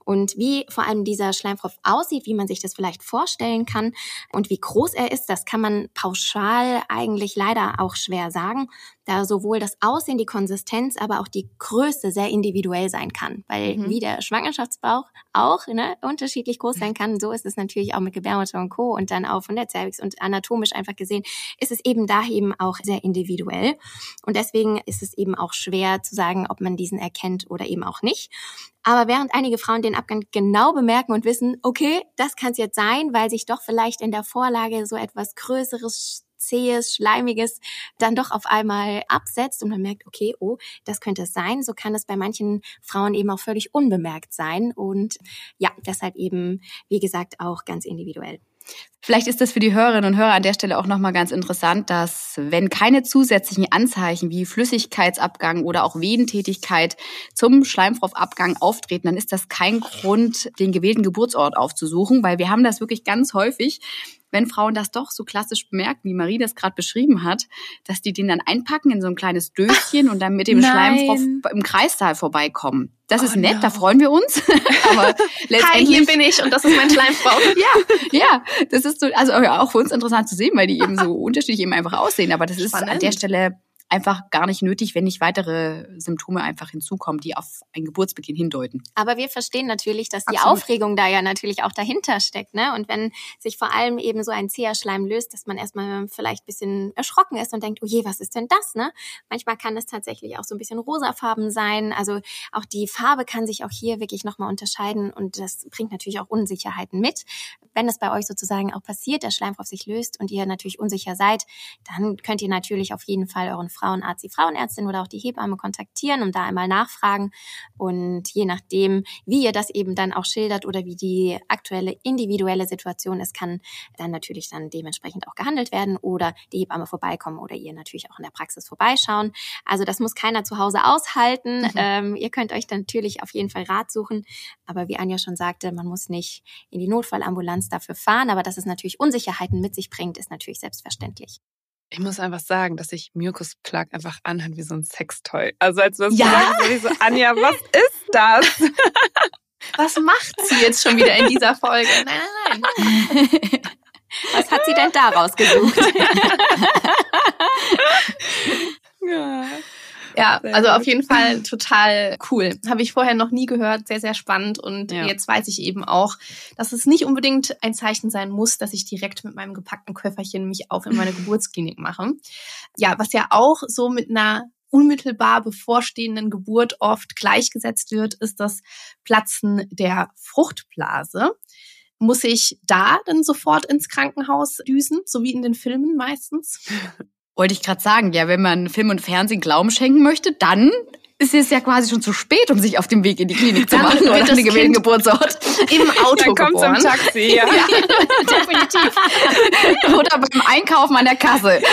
Und wie vor allem dieser Schleimfropf aussieht, wie man sich das vielleicht vorstellen kann und wie groß er ist, das kann man pauschal eigentlich leider auch schwer sagen, da sowohl das Aussehen, die Konsistenz, aber auch die Größe sehr individuell sein kann. Weil mhm. wie der Schwangerschaftsbauch auch ne, unterschiedlich groß sein kann, so ist es natürlich auch mit Gebärmutter und Co. und dann auch von der Cervix und anatomisch einfach gesehen, ist es eben da eben auch sehr individuell. Und deswegen ist es eben auch schwer zu sagen, ob man diesen erkennt oder eben auch nicht. Aber während einige Frauen den Abgang genau bemerken und wissen, okay, das kann es jetzt sein, weil sich doch vielleicht in der Vorlage so etwas Größeres zähes, schleimiges dann doch auf einmal absetzt und man merkt, okay, oh, das könnte es sein. So kann es bei manchen Frauen eben auch völlig unbemerkt sein und ja, deshalb eben, wie gesagt, auch ganz individuell. Vielleicht ist das für die Hörerinnen und Hörer an der Stelle auch nochmal ganz interessant, dass wenn keine zusätzlichen Anzeichen wie Flüssigkeitsabgang oder auch Wehentätigkeit zum Schleimfropfabgang auftreten, dann ist das kein Grund, den gewählten Geburtsort aufzusuchen, weil wir haben das wirklich ganz häufig, wenn Frauen das doch so klassisch bemerken, wie Marie das gerade beschrieben hat, dass die den dann einpacken in so ein kleines Döschen und dann mit dem Schleim im Kreissaal vorbeikommen. Das Oh ist nett, no. da freuen wir uns. Aber Hi, hier letztendlich bin ich und das ist mein Schleimfrau. ja, ja, das ist so, also auch für uns interessant zu sehen, weil die eben so unterschiedlich eben einfach aussehen. Aber das ist an Spannend. der Stelle einfach gar nicht nötig, wenn nicht weitere Symptome einfach hinzukommen, die auf einen Geburtsbeginn hindeuten. Aber wir verstehen natürlich, dass die Absolut. Aufregung da ja natürlich auch dahinter steckt, ne? Und wenn sich vor allem eben so ein zäher Schleim löst, dass man erstmal vielleicht ein bisschen erschrocken ist und denkt, oh je, was ist denn das, ne? Manchmal kann es tatsächlich auch so ein bisschen rosafarben sein. Also auch die Farbe kann sich auch hier wirklich nochmal unterscheiden und das bringt natürlich auch Unsicherheiten mit. Wenn es bei euch sozusagen auch passiert, der Schleimfrost sich löst und ihr natürlich unsicher seid, dann könnt ihr natürlich auf jeden Fall euren Frauenarzt, die Frauenärztin oder auch die Hebamme kontaktieren und da einmal nachfragen. Und je nachdem, wie ihr das eben dann auch schildert oder wie die aktuelle individuelle Situation ist, kann dann natürlich dann dementsprechend auch gehandelt werden oder die Hebamme vorbeikommen oder ihr natürlich auch in der Praxis vorbeischauen. Also das muss keiner zu Hause aushalten. Mhm. Ähm, ihr könnt euch natürlich auf jeden Fall Rat suchen. Aber wie Anja schon sagte, man muss nicht in die Notfallambulanz dafür fahren. Aber dass es natürlich Unsicherheiten mit sich bringt, ist natürlich selbstverständlich. Ich muss einfach sagen, dass sich Mucus Plug einfach anhört wie so ein Sextoy. Also als du das Ja? war ich so, Anja, was ist das? Was macht sie jetzt schon wieder in dieser Folge? Nein, nein, nein. Was hat sie denn da rausgesucht? ja. Ja, Sehr also gut. auf jeden Fall total cool. Habe ich vorher noch nie gehört, sehr, sehr spannend. Und Ja. jetzt weiß ich eben auch, dass es nicht unbedingt ein Zeichen sein muss, dass ich direkt mit meinem gepackten Köfferchen mich auf in meine Geburtsklinik mache. Ja, was ja auch so mit einer unmittelbar bevorstehenden Geburt oft gleichgesetzt wird, ist das Platzen der Fruchtblase. Muss ich da dann sofort ins Krankenhaus düsen, so wie in den Filmen meistens? Wollte ich gerade sagen, ja, wenn man Film und Fernsehen Glauben schenken möchte, dann ist es ja quasi schon zu spät, um sich auf dem Weg in die Klinik zu machen oder an den gewählten Geburtsort. Im Auto Dann geboren. im Taxi, ja. Definitiv. Oder beim Einkaufen an der Kasse.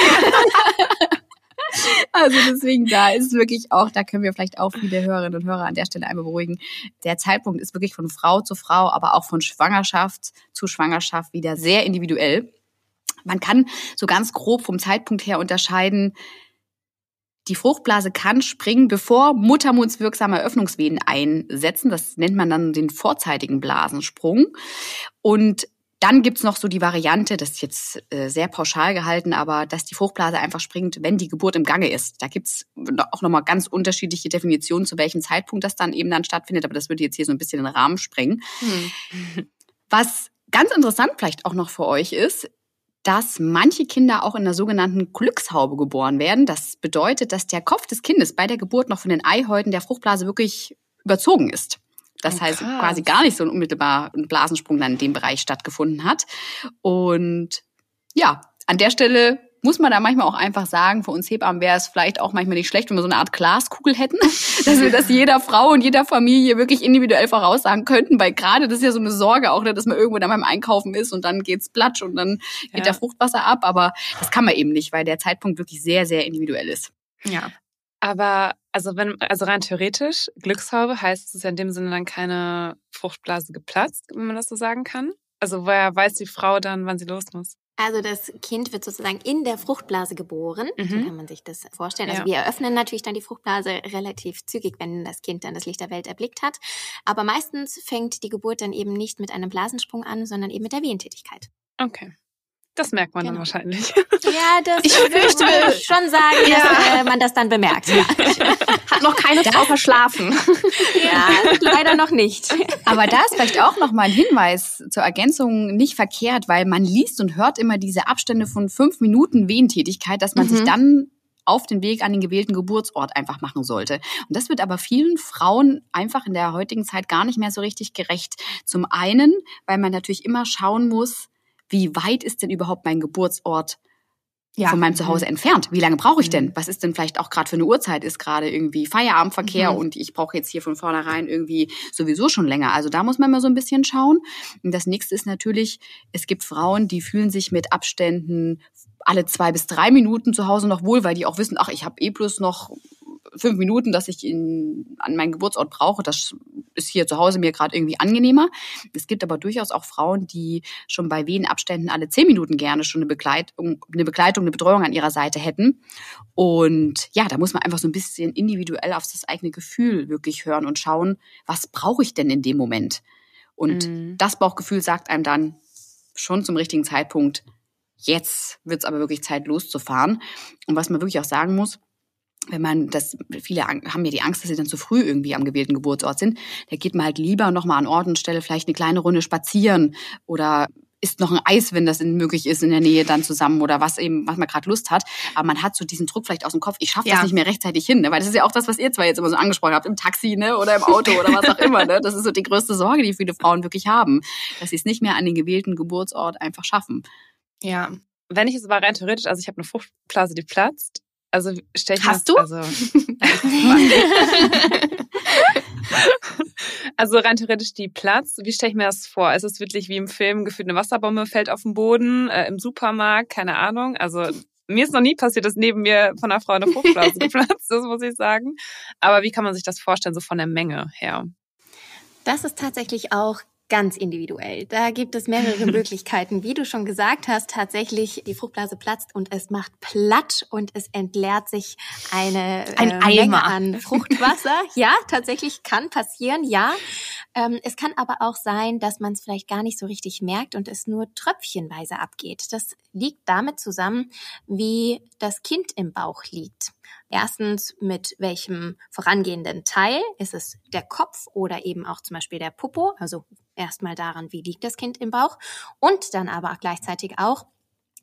Also deswegen, da ist wirklich auch, da können wir vielleicht auch viele Hörerinnen und Hörer an der Stelle einmal beruhigen. Der Zeitpunkt ist wirklich von Frau zu Frau, aber auch von Schwangerschaft zu Schwangerschaft wieder sehr individuell. Man kann so ganz grob vom Zeitpunkt her unterscheiden, die Fruchtblase kann springen, bevor muttermundswirksame Öffnungsvenen einsetzen. Das nennt man dann den vorzeitigen Blasensprung. Und dann gibt's noch so die Variante, das ist jetzt äh, sehr pauschal gehalten, aber dass die Fruchtblase einfach springt, wenn die Geburt im Gange ist. Da gibt's auch nochmal ganz unterschiedliche Definitionen, zu welchem Zeitpunkt das dann eben dann stattfindet, aber das würde jetzt hier so ein bisschen den Rahmen sprengen. Hm. Was ganz interessant vielleicht auch noch für euch ist, dass manche Kinder auch in der sogenannten Glückshaube geboren werden. Das bedeutet, dass der Kopf des Kindes bei der Geburt noch von den Eihäuten der Fruchtblase wirklich überzogen ist. Das Oh, heißt, krass. quasi gar nicht so ein unmittelbar ein Blasensprung dann in dem Bereich stattgefunden hat. Und ja, an der Stelle muss man da manchmal auch einfach sagen, für uns Hebammen wäre es vielleicht auch manchmal nicht schlecht, wenn wir so eine Art Glaskugel hätten, dass wir das jeder Frau und jeder Familie wirklich individuell voraussagen könnten, weil gerade das ist ja so eine Sorge auch, ne, dass man irgendwo dann beim Einkaufen ist und dann geht's platsch und dann geht Ja. der Fruchtwasser ab, aber das kann man eben nicht, weil der Zeitpunkt wirklich sehr, sehr individuell ist. Ja. Aber also wenn, also rein theoretisch, Glückshaube heißt es ja in dem Sinne dann keine Fruchtblase geplatzt, wenn man das so sagen kann. Also woher weiß die Frau dann, wann sie los muss? Also das Kind wird sozusagen in der Fruchtblase geboren. So Mhm. kann man sich das vorstellen. Also Ja. wir eröffnen natürlich dann die Fruchtblase relativ zügig, wenn das Kind dann das Licht der Welt erblickt hat. Aber meistens fängt die Geburt dann eben nicht mit einem Blasensprung an, sondern eben mit der Wehentätigkeit. Okay. Das merkt man dann Genau. wahrscheinlich. Ja, das Ich würde fürchte- ich schon sagen, dass Ja. äh, man das dann bemerkt. Ja, Hat noch keine Frau verschlafen. ja leider noch nicht. Aber da ist vielleicht auch noch mal ein Hinweis zur Ergänzung nicht verkehrt, weil man liest und hört immer diese Abstände von fünf Minuten Wehentätigkeit, dass man Mhm. sich dann auf den Weg an den gewählten Geburtsort einfach machen sollte. Und das wird aber vielen Frauen einfach in der heutigen Zeit gar nicht mehr so richtig gerecht. Zum einen, weil man natürlich immer schauen muss, wie weit ist denn überhaupt mein Geburtsort Ja. von meinem Zuhause entfernt. Wie lange brauche ich denn? Was ist denn vielleicht auch gerade für eine Uhrzeit? Ist gerade irgendwie Feierabendverkehr Mhm. und ich brauche jetzt hier von vornherein irgendwie sowieso schon länger. Also da muss man mal so ein bisschen schauen. Und das nächste ist natürlich, es gibt Frauen, die fühlen sich mit Abständen alle zwei bis drei Minuten zu Hause noch wohl, weil die auch wissen, ach, ich habe eh bloß noch fünf Minuten, dass ich in, an meinen Geburtsort brauche, das ist hier zu Hause mir gerade irgendwie angenehmer. Es gibt aber durchaus auch Frauen, die schon bei Wehenabständen alle zehn Minuten gerne schon eine Begleitung, eine Begleitung, eine Betreuung an ihrer Seite hätten. Und ja, da muss man einfach so ein bisschen individuell auf das eigene Gefühl wirklich hören und schauen, was brauche ich denn in dem Moment? Und mhm. das Bauchgefühl sagt einem dann schon zum richtigen Zeitpunkt, jetzt wird es aber wirklich Zeit loszufahren. Und was man wirklich auch sagen muss, wenn man das, viele haben ja die Angst, dass sie dann zu früh irgendwie am gewählten Geburtsort sind, da geht man halt lieber nochmal an Ort und Stelle vielleicht eine kleine Runde spazieren oder isst noch ein Eis, wenn das möglich ist, in der Nähe dann zusammen oder was eben, was man gerade Lust hat. Aber man hat so diesen Druck vielleicht aus dem Kopf, ich schaffe das ja. nicht mehr rechtzeitig hin, ne? weil das ist ja auch das, was ihr zwar jetzt immer so angesprochen habt, im Taxi ne? oder im Auto oder was auch immer. Ne? Das ist so die größte Sorge, die viele Frauen wirklich haben, dass sie es nicht mehr an den gewählten Geburtsort einfach schaffen. Ja, wenn ich es aber rein theoretisch, also ich habe eine Fruchtblase, die platzt, also stell ich Hast mir du? Also, also rein theoretisch die Platz. Wie stelle ich mir das vor? Ist es wirklich wie im Film gefühlt eine Wasserbombe fällt auf den Boden äh, im Supermarkt? Keine Ahnung. Also mir ist noch nie passiert, dass neben mir von einer Frau eine Fruchtblase geplatzt ist, muss ich sagen. Aber wie kann man sich das vorstellen, so von der Menge her? Das ist tatsächlich auch ganz individuell. Da gibt es mehrere Möglichkeiten. Wie du schon gesagt hast, tatsächlich die Fruchtblase platzt und es macht platt und es entleert sich eine Ein äh, Menge an Fruchtwasser. ja, tatsächlich kann passieren, ja. Ähm, es kann aber auch sein, dass man es vielleicht gar nicht so richtig merkt und es nur tröpfchenweise abgeht. Das liegt damit zusammen, wie das Kind im Bauch liegt. Erstens, mit welchem vorangehenden Teil? Ist es der Kopf oder eben auch zum Beispiel der Popo? Also erstmal daran, wie liegt das Kind im Bauch? Und dann aber auch gleichzeitig auch,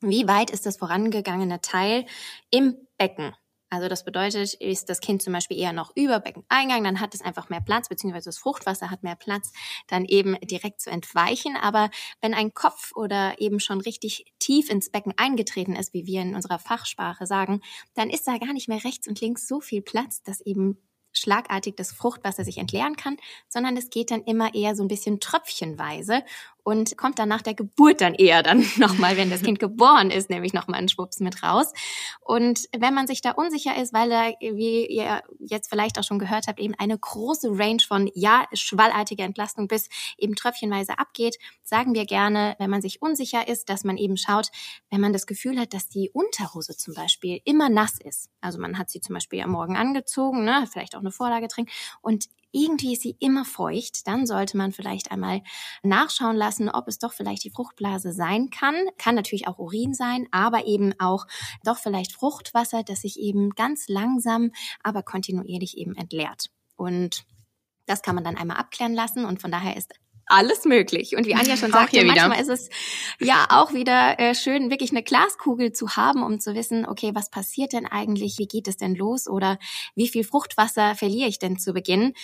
wie weit ist das vorangegangene Teil im Becken? Also das bedeutet, ist das Kind zum Beispiel eher noch über Beckeneingang, dann hat es einfach mehr Platz, beziehungsweise das Fruchtwasser hat mehr Platz, dann eben direkt zu entweichen. Aber wenn ein Kopf oder eben schon richtig tief ins Becken eingetreten ist, wie wir in unserer Fachsprache sagen, dann ist da gar nicht mehr rechts und links so viel Platz, dass eben schlagartig das Fruchtwasser sich entleeren kann, sondern es geht dann immer eher so ein bisschen tröpfchenweise und kommt dann nach der Geburt dann eher dann nochmal, wenn das Kind geboren ist, nämlich nochmal einen Schwupps mit raus. Und wenn man sich da unsicher ist, weil da, wie ihr jetzt vielleicht auch schon gehört habt, eben eine große Range von ja, schwallartiger Entlastung bis eben tröpfchenweise abgeht, sagen wir gerne, wenn man sich unsicher ist, dass man eben schaut, wenn man das Gefühl hat, dass die Unterhose zum Beispiel immer nass ist. Also man hat sie zum Beispiel am Morgen angezogen, ne, vielleicht auch eine Vorlage trinken und irgendwie ist sie immer feucht, dann sollte man vielleicht einmal nachschauen lassen, ob es doch vielleicht die Fruchtblase sein kann. Kann natürlich auch Urin sein, aber eben auch doch vielleicht Fruchtwasser, das sich eben ganz langsam, aber kontinuierlich eben entleert. Und das kann man dann einmal abklären lassen und von daher ist alles möglich. Und wie Anja schon sagte, manchmal ist es ja auch wieder äh, schön, wirklich eine Glaskugel zu haben, um zu wissen, okay, was passiert denn eigentlich? Wie geht es denn los? Oder wie viel Fruchtwasser verliere ich denn zu Beginn?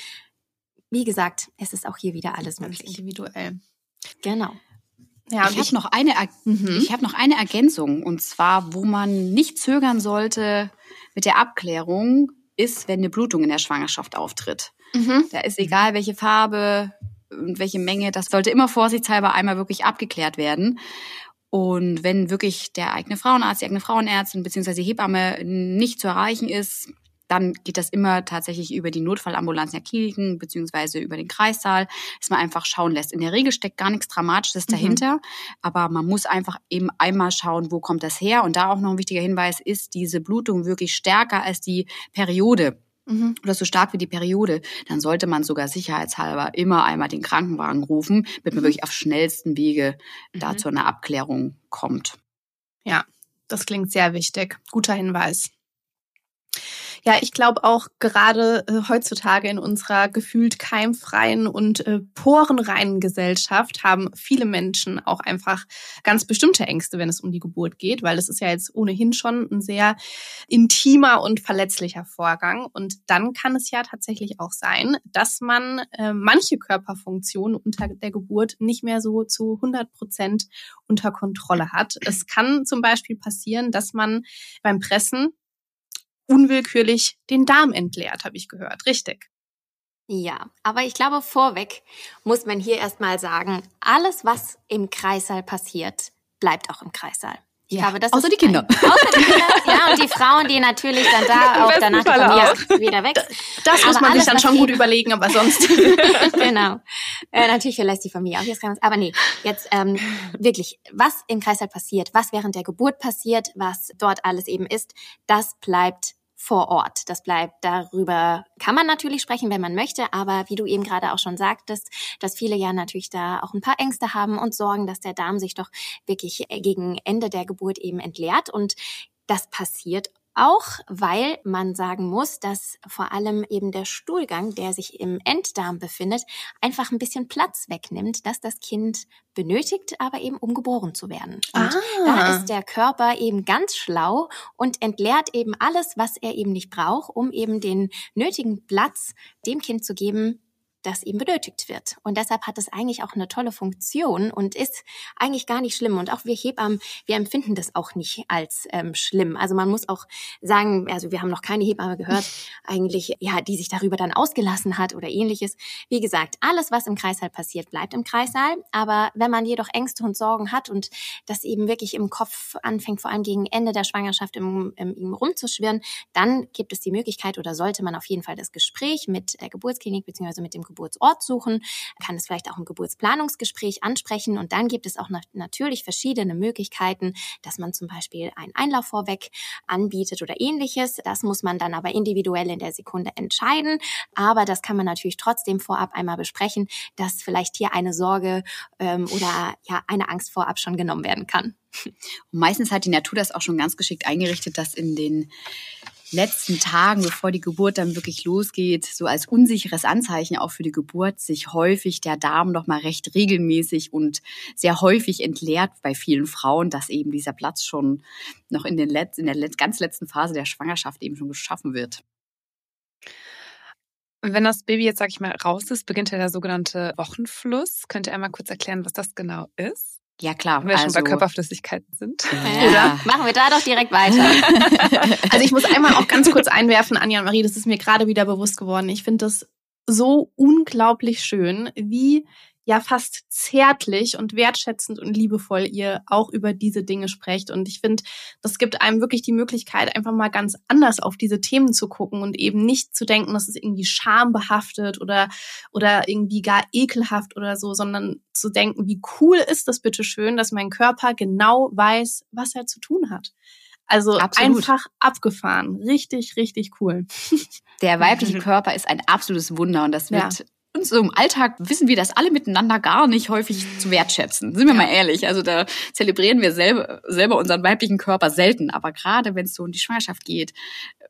Wie gesagt, es ist auch hier wieder alles möglich. Individuell. Genau. Ja, ich habe noch eine, mhm. ich habe noch eine Ergänzung und zwar, wo man nicht zögern sollte mit der Abklärung, ist, wenn eine Blutung in der Schwangerschaft auftritt. Mhm. Da ist egal, welche Farbe, und welche Menge, das sollte immer vorsichtshalber einmal wirklich abgeklärt werden. Und wenn wirklich der eigene Frauenarzt, die eigene Frauenärztin bzw. die Hebamme nicht zu erreichen ist, dann geht das immer tatsächlich über die Notfallambulanz der Kliniken beziehungsweise über den Kreissaal, dass man einfach schauen lässt. In der Regel steckt gar nichts Dramatisches mhm. dahinter, mhm. aber man muss einfach eben einmal schauen, wo kommt das her. Und da auch noch ein wichtiger Hinweis ist diese Blutung wirklich stärker als die Periode mhm. oder so stark wie die Periode, dann sollte man sogar sicherheitshalber immer einmal den Krankenwagen rufen, damit man mhm. wirklich auf schnellsten Wege mhm. da zu einer Abklärung kommt. Ja, das klingt sehr wichtig. Guter Hinweis. Ja, ich glaube auch gerade äh, heutzutage in unserer gefühlt keimfreien und äh, porenreinen Gesellschaft haben viele Menschen auch einfach ganz bestimmte Ängste, wenn es um die Geburt geht, weil es ist ja jetzt ohnehin schon ein sehr intimer und verletzlicher Vorgang. Und dann kann es ja tatsächlich auch sein, dass man äh, manche Körperfunktionen unter der Geburt nicht mehr so zu 100 Prozent unter Kontrolle hat. Es kann zum Beispiel passieren, dass man beim Pressen unwillkürlich den Darm entleert, habe ich gehört. Richtig. Ja, aber ich glaube, vorweg muss man hier erstmal sagen, alles, was im Kreissaal passiert, bleibt auch im Kreissaal. Ich Ja. glaube, das Außer die Kinder. Ein, außer die Kinder, ja, und die Frauen, die natürlich dann da auch danach Fall Familie wieder weg. Das muss Aber man sich alles, dann was schon gut überlegen, aber sonst. genau. Äh, natürlich verlässt die Familie auch jetzt kann man's- Aber nee, jetzt ähm, wirklich, was im Kreislauf passiert, was während der Geburt passiert, was dort alles eben ist, das bleibt vor Ort. Das bleibt darüber, kann man natürlich sprechen, wenn man möchte, aber wie du eben gerade auch schon sagtest, dass viele ja natürlich da auch ein paar Ängste haben und Sorgen, dass der Darm sich doch wirklich äh, gegen Ende der Geburt eben entleert und das passiert auch, weil man sagen muss, dass vor allem eben der Stuhlgang, der sich im Enddarm befindet, einfach ein bisschen Platz wegnimmt, dass das Kind benötigt, aber eben um geboren zu werden. Und da Ah. ist der Körper eben ganz schlau und entleert eben alles, was er eben nicht braucht, um eben den nötigen Platz dem Kind zu geben, das eben benötigt wird. Und deshalb hat es eigentlich auch eine tolle Funktion und ist eigentlich gar nicht schlimm. Und auch wir Hebammen, wir empfinden das auch nicht als ähm, schlimm. Also man muss auch sagen, also wir haben noch keine Hebamme gehört, eigentlich, ja, die sich darüber dann ausgelassen hat oder ähnliches. Wie gesagt, alles, was im Kreissaal passiert, bleibt im Kreissaal. Aber wenn man jedoch Ängste und Sorgen hat und das eben wirklich im Kopf anfängt, vor allem gegen Ende der Schwangerschaft im, im, im rumzuschwirren, dann gibt es die Möglichkeit oder sollte man auf jeden Fall das Gespräch mit der Geburtsklinik beziehungsweise mit dem Geburtsort suchen, kann es vielleicht auch im Geburtsplanungsgespräch ansprechen und dann gibt es auch na natürlich verschiedene Möglichkeiten, dass man zum Beispiel einen Einlauf vorweg anbietet oder ähnliches. Das muss man dann aber individuell in der Sekunde entscheiden, aber das kann man natürlich trotzdem vorab einmal besprechen, dass vielleicht hier eine Sorge ähm, oder ja eine Angst vorab schon genommen werden kann. Und meistens hat die Natur das auch schon ganz geschickt eingerichtet, dass in den letzten Tagen, bevor die Geburt dann wirklich losgeht, so als unsicheres Anzeichen auch für die Geburt, sich häufig der Darm noch mal recht regelmäßig und sehr häufig entleert bei vielen Frauen, dass eben dieser Platz schon noch in, den Letz-, in der Letz-, ganz letzten Phase der Schwangerschaft eben schon geschaffen wird. Wenn das Baby jetzt, sag ich mal, raus ist, beginnt ja der sogenannte Wochenfluss. Könnt ihr einmal kurz erklären, was das genau ist? Ja klar, Wenn wir schon also, bei Körperflüssigkeiten sind. Ja. Machen wir da doch direkt weiter. Also ich muss einmal auch ganz kurz einwerfen, Anja und Marie, das ist mir gerade wieder bewusst geworden. Ich finde das so unglaublich schön, wie ja fast zärtlich und wertschätzend und liebevoll ihr auch über diese Dinge sprecht. Und ich finde, das gibt einem wirklich die Möglichkeit, einfach mal ganz anders auf diese Themen zu gucken und eben nicht zu denken, dass es irgendwie schambehaftet oder, oder irgendwie gar ekelhaft oder so, sondern zu denken, wie cool ist das bitte schön, dass mein Körper genau weiß, was er zu tun hat. Also Absolut. einfach abgefahren. Richtig, richtig cool. Der weibliche Körper ist ein absolutes Wunder und das Ja. Uns so im Alltag wissen wir das alle miteinander gar nicht häufig zu wertschätzen. Sind wir mal ehrlich. Also da zelebrieren wir selber, selber unseren weiblichen Körper selten. Aber gerade wenn es so um die Schwangerschaft geht,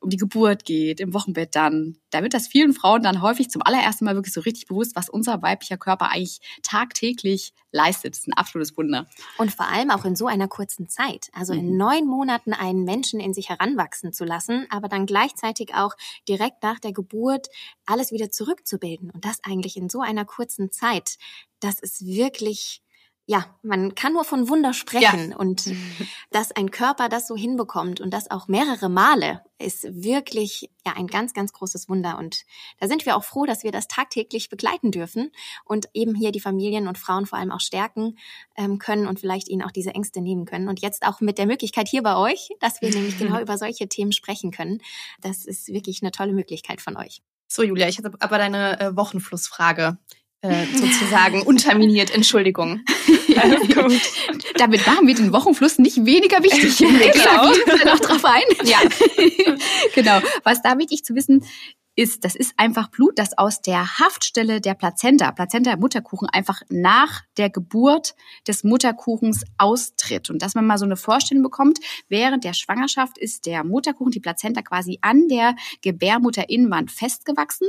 um die Geburt geht, im Wochenbett dann, da wird das vielen Frauen dann häufig zum allerersten Mal wirklich so richtig bewusst, was unser weiblicher Körper eigentlich tagtäglich leistet. Das ist ein absolutes Wunder. Und vor allem auch in so einer kurzen Zeit. Also in Mhm. neun Monaten einen Menschen in sich heranwachsen zu lassen, aber dann gleichzeitig auch direkt nach der Geburt alles wieder zurückzubilden. Und das eigentlich in so einer kurzen Zeit. Das ist wirklich, ja, man kann nur von Wunder sprechen. Und dass ein Körper das so hinbekommt und das auch mehrere Male, ist wirklich ja ein ganz, ganz großes Wunder. Und da sind wir auch froh, dass wir das tagtäglich begleiten dürfen und eben hier die Familien und Frauen vor allem auch stärken ähm, können und vielleicht ihnen auch diese Ängste nehmen können. Und jetzt auch mit der Möglichkeit hier bei euch, dass wir nämlich genau über solche Themen sprechen können. Das ist wirklich eine tolle Möglichkeit von euch. So, Julia, ich habe aber deine äh, Wochenflussfrage äh, sozusagen unterminiert. Entschuldigung. Damit machen wir den Wochenfluss nicht weniger wichtig. Genau. Exakt. Noch drauf ein. Ja. genau. Was da wichtig zu wissen ist, das ist einfach Blut, das aus der Haftstelle der Plazenta, Plazenta Mutterkuchen, einfach nach der Geburt des Mutterkuchens austritt. Und dass man mal so eine Vorstellung bekommt, während der Schwangerschaft ist der Mutterkuchen, die Plazenta quasi an der Gebärmutterinnenwand festgewachsen.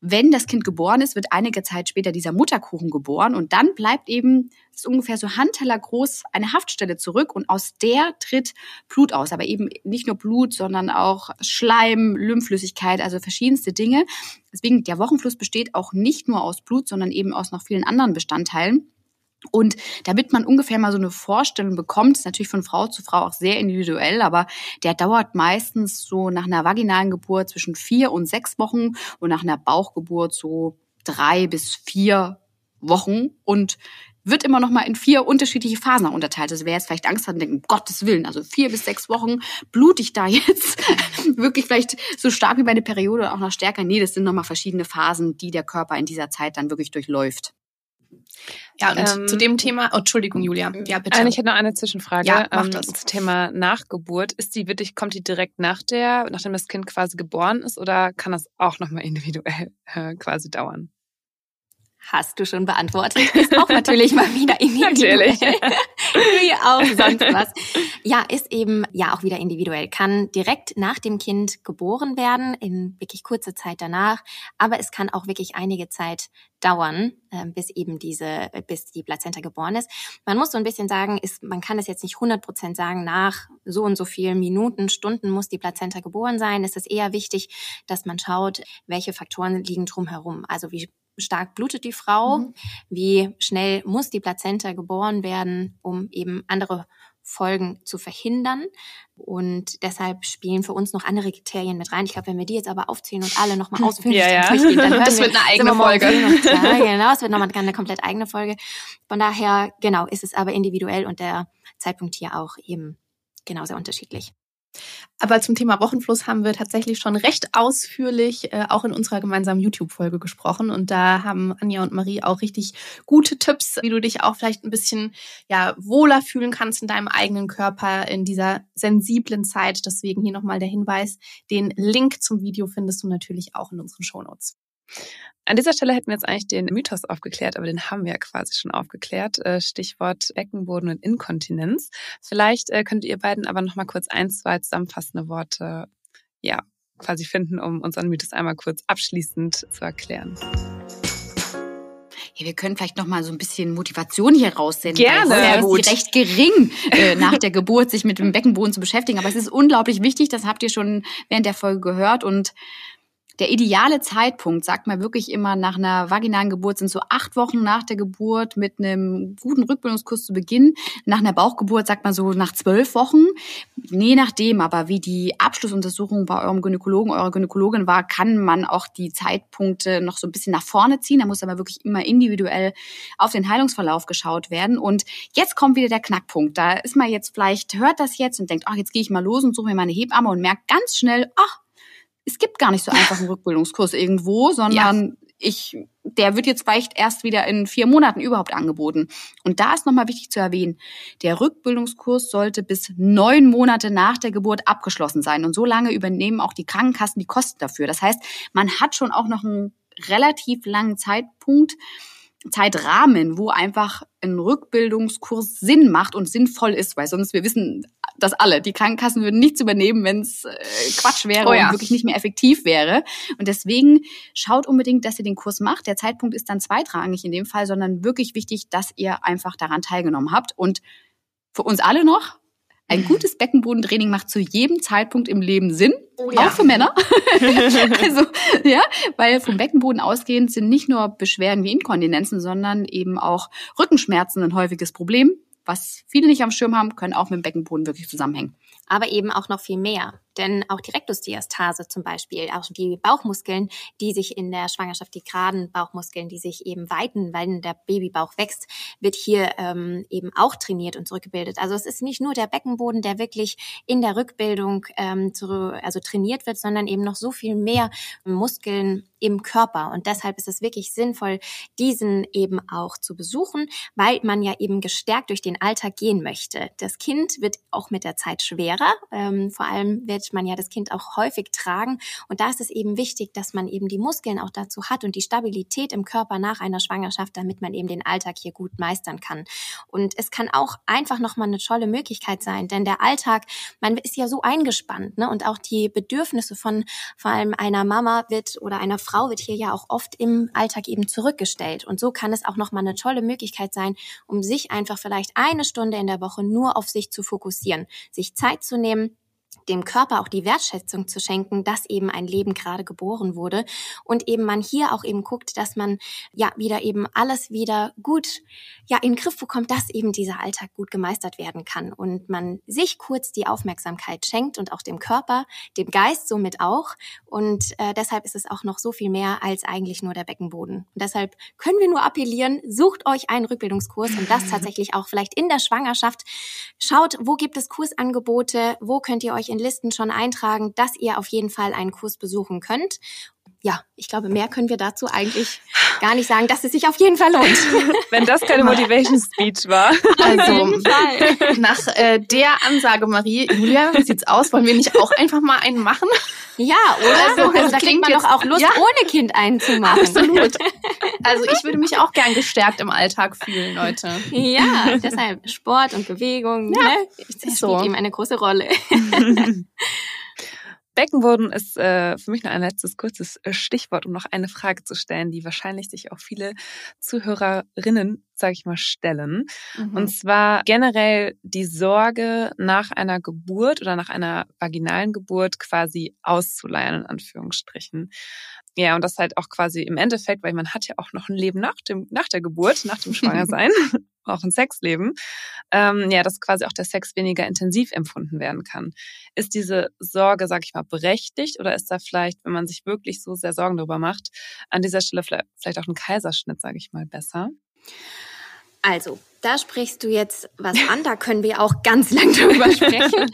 Wenn das Kind geboren ist, wird einige Zeit später dieser Mutterkuchen geboren und dann bleibt eben ist ungefähr so Handteller groß eine Haftstelle zurück und aus der tritt Blut aus, aber eben nicht nur Blut, sondern auch Schleim, Lymphflüssigkeit, also verschiedenste Dinge. Deswegen der Wochenfluss besteht auch nicht nur aus Blut, sondern eben aus noch vielen anderen Bestandteilen. Und damit man ungefähr mal so eine Vorstellung bekommt, ist natürlich von Frau zu Frau auch sehr individuell, aber der dauert meistens so nach einer vaginalen Geburt zwischen vier und sechs Wochen und nach einer Bauchgeburt so drei bis vier Wochen. Und wird immer noch mal in vier unterschiedliche Phasen unterteilt. Also wer jetzt vielleicht Angst hat und denkt, um Gottes Willen, also vier bis sechs Wochen blute ich da jetzt wirklich vielleicht so stark wie meine Periode auch noch stärker. Nee, das sind noch mal verschiedene Phasen, die der Körper in dieser Zeit dann wirklich durchläuft. Ja, und ähm, zu dem Thema, oh, Entschuldigung, Julia. Ja, bitte. Ich hätte noch eine Zwischenfrage. Ja, mach ähm, das. Zum Thema Nachgeburt. Ist die wirklich, kommt die direkt nach der, nachdem das Kind quasi geboren ist oder kann das auch nochmal individuell äh, quasi dauern? Hast du schon beantwortet. Ist auch natürlich mal wieder individuell. natürlich. Wie auch sonst was. Ja, ist eben ja auch wieder individuell. Kann direkt nach dem Kind geboren werden, in wirklich kurzer Zeit danach. Aber es kann auch wirklich einige Zeit dauern, äh, bis eben diese, bis die Plazenta geboren ist. Man muss so ein bisschen sagen, ist, man kann es jetzt nicht 100 Prozent sagen, nach so und so vielen Minuten, Stunden muss die Plazenta geboren sein. Es ist eher wichtig, dass man schaut, welche Faktoren liegen drumherum. Also wie stark blutet die Frau, mhm. wie schnell muss die Plazenta geboren werden, um eben andere Folgen zu verhindern. Und deshalb spielen für uns noch andere Kriterien mit rein. Ich glaube, wenn wir die jetzt aber aufzählen und alle nochmal ausführlich ja, ja. durchgehen, dann hören das wird eine eigene Folge. Ja, genau, es wird nochmal eine komplett eigene Folge. Von daher, genau, ist es aber individuell und der Zeitpunkt hier auch eben genau sehr unterschiedlich. Aber zum Thema Wochenfluss haben wir tatsächlich schon recht ausführlich äh, auch in unserer gemeinsamen YouTube-Folge gesprochen. Und da haben Anja und Marie auch richtig gute Tipps, wie du dich auch vielleicht ein bisschen ja, wohler fühlen kannst in deinem eigenen Körper in dieser sensiblen Zeit. Deswegen hier nochmal der Hinweis. Den Link zum Video findest du natürlich auch in unseren Shownotes. An dieser Stelle hätten wir jetzt eigentlich den Mythos aufgeklärt, aber den haben wir ja quasi schon aufgeklärt. Äh, Stichwort Beckenboden und Inkontinenz. Vielleicht äh, könnt ihr beiden aber noch mal kurz ein, zwei zusammenfassende Worte, ja, quasi finden, um unseren Mythos einmal kurz abschließend zu erklären. Ja, wir können vielleicht noch mal so ein bisschen Motivation hier raussenden. Gerne. Sehr gut. recht gering äh, nach der Geburt sich mit dem Beckenboden zu beschäftigen, aber es ist unglaublich wichtig. Das habt ihr schon während der Folge gehört und der ideale Zeitpunkt, sagt man wirklich immer, nach einer vaginalen Geburt sind so acht Wochen nach der Geburt mit einem guten Rückbildungskurs zu Beginn. Nach einer Bauchgeburt sagt man so nach zwölf Wochen. Je nachdem, aber wie die Abschlussuntersuchung bei eurem Gynäkologen, eurer Gynäkologin war, kann man auch die Zeitpunkte noch so ein bisschen nach vorne ziehen. Da muss aber wirklich immer individuell auf den Heilungsverlauf geschaut werden. Und jetzt kommt wieder der Knackpunkt. Da ist man jetzt vielleicht, hört das jetzt und denkt, ach, jetzt gehe ich mal los und suche mir meine Hebamme und merkt ganz schnell, ach, es gibt gar nicht so einfach einen Rückbildungskurs irgendwo, sondern ja. ich, der wird jetzt vielleicht erst wieder in vier Monaten überhaupt angeboten. Und da ist nochmal wichtig zu erwähnen, der Rückbildungskurs sollte bis neun Monate nach der Geburt abgeschlossen sein. Und so lange übernehmen auch die Krankenkassen die Kosten dafür. Das heißt, man hat schon auch noch einen relativ langen Zeitpunkt, Zeitrahmen, wo einfach ein Rückbildungskurs Sinn macht und sinnvoll ist, weil sonst wir wissen das alle. Die Krankenkassen würden nichts übernehmen, wenn es äh, Quatsch wäre oh ja. und wirklich nicht mehr effektiv wäre. Und deswegen schaut unbedingt, dass ihr den Kurs macht. Der Zeitpunkt ist dann zweitrangig in dem Fall, sondern wirklich wichtig, dass ihr einfach daran teilgenommen habt. Und für uns alle noch, ein gutes Beckenbodentraining macht zu jedem Zeitpunkt im Leben Sinn, oh ja. auch für Männer. also, ja, weil vom Beckenboden ausgehend sind nicht nur Beschwerden wie Inkontinenzen, sondern eben auch Rückenschmerzen ein häufiges Problem. Was viele nicht am Schirm haben, können auch mit dem Beckenboden wirklich zusammenhängen. Aber eben auch noch viel mehr. Denn auch die Rektusdiastase zum Beispiel, auch die Bauchmuskeln, die sich in der Schwangerschaft, die geraden Bauchmuskeln, die sich eben weiten, weil der Babybauch wächst, wird hier ähm, eben auch trainiert und zurückgebildet. Also es ist nicht nur der Beckenboden, der wirklich in der Rückbildung ähm, zu, also trainiert wird, sondern eben noch so viel mehr Muskeln im Körper. Und deshalb ist es wirklich sinnvoll, diesen eben auch zu besuchen, weil man ja eben gestärkt durch den Alltag gehen möchte. Das Kind wird auch mit der Zeit schwerer. Ähm, vor allem wird man ja das Kind auch häufig tragen. Und da ist es eben wichtig, dass man eben die Muskeln auch dazu hat und die Stabilität im Körper nach einer Schwangerschaft, damit man eben den Alltag hier gut meistern kann. Und es kann auch einfach nochmal eine tolle Möglichkeit sein, denn der Alltag, man ist ja so eingespannt, ne? Und auch die Bedürfnisse von vor allem einer Mama wird oder einer Frau wird hier ja auch oft im Alltag eben zurückgestellt. Und so kann es auch nochmal eine tolle Möglichkeit sein, um sich einfach vielleicht eine Stunde in der Woche nur auf sich zu fokussieren, sich Zeit zu nehmen, dem Körper auch die Wertschätzung zu schenken, dass eben ein Leben gerade geboren wurde und eben man hier auch eben guckt, dass man ja wieder eben alles wieder gut ja in den Griff bekommt, dass eben dieser Alltag gut gemeistert werden kann und man sich kurz die Aufmerksamkeit schenkt und auch dem Körper, dem Geist somit auch und äh, deshalb ist es auch noch so viel mehr als eigentlich nur der Beckenboden. Und deshalb können wir nur appellieren, sucht euch einen Rückbildungskurs und das tatsächlich auch vielleicht in der Schwangerschaft. Schaut, wo gibt es Kursangebote, wo könnt ihr euch in Listen schon eintragen, dass ihr auf jeden Fall einen Kurs besuchen könnt. Ja, ich glaube, mehr können wir dazu eigentlich gar nicht sagen, dass es sich auf jeden Fall lohnt. Wenn das keine Motivation Speech war. Also nach äh, der Ansage, Marie, Julia, wie sieht's aus? Wollen wir nicht auch einfach mal einen machen? Ja, oder? Also, Also, da klingt kriegt man jetzt- doch auch Lust, Ja. ohne Kind einen zu machen. Absolut. Also ich würde mich auch gern gestärkt im Alltag fühlen, Leute. Ja, deshalb Sport und Bewegung, Ja, ne? Das so. spielt ihm eine große Rolle. Beckenboden ist äh, für mich noch ein letztes kurzes äh, Stichwort, um noch eine Frage zu stellen, die wahrscheinlich sich auch viele Zuhörerinnen, sage ich mal, stellen. Mhm. Und zwar generell die Sorge nach einer Geburt oder nach einer vaginalen Geburt quasi auszuleihen, in Anführungsstrichen. Ja, und das halt auch quasi im Endeffekt, weil man hat ja auch noch ein Leben nach dem, nach der Geburt, nach dem Schwangersein, auch ein Sexleben, ähm, ja, dass quasi auch der Sex weniger intensiv empfunden werden kann. Ist diese Sorge, sag ich mal, berechtigt oder ist da vielleicht, wenn man sich wirklich so sehr Sorgen darüber macht, an dieser Stelle vielleicht, auch ein Kaiserschnitt, sage ich mal, besser? Also, da sprichst du jetzt was an, da können wir auch ganz lang drüber sprechen.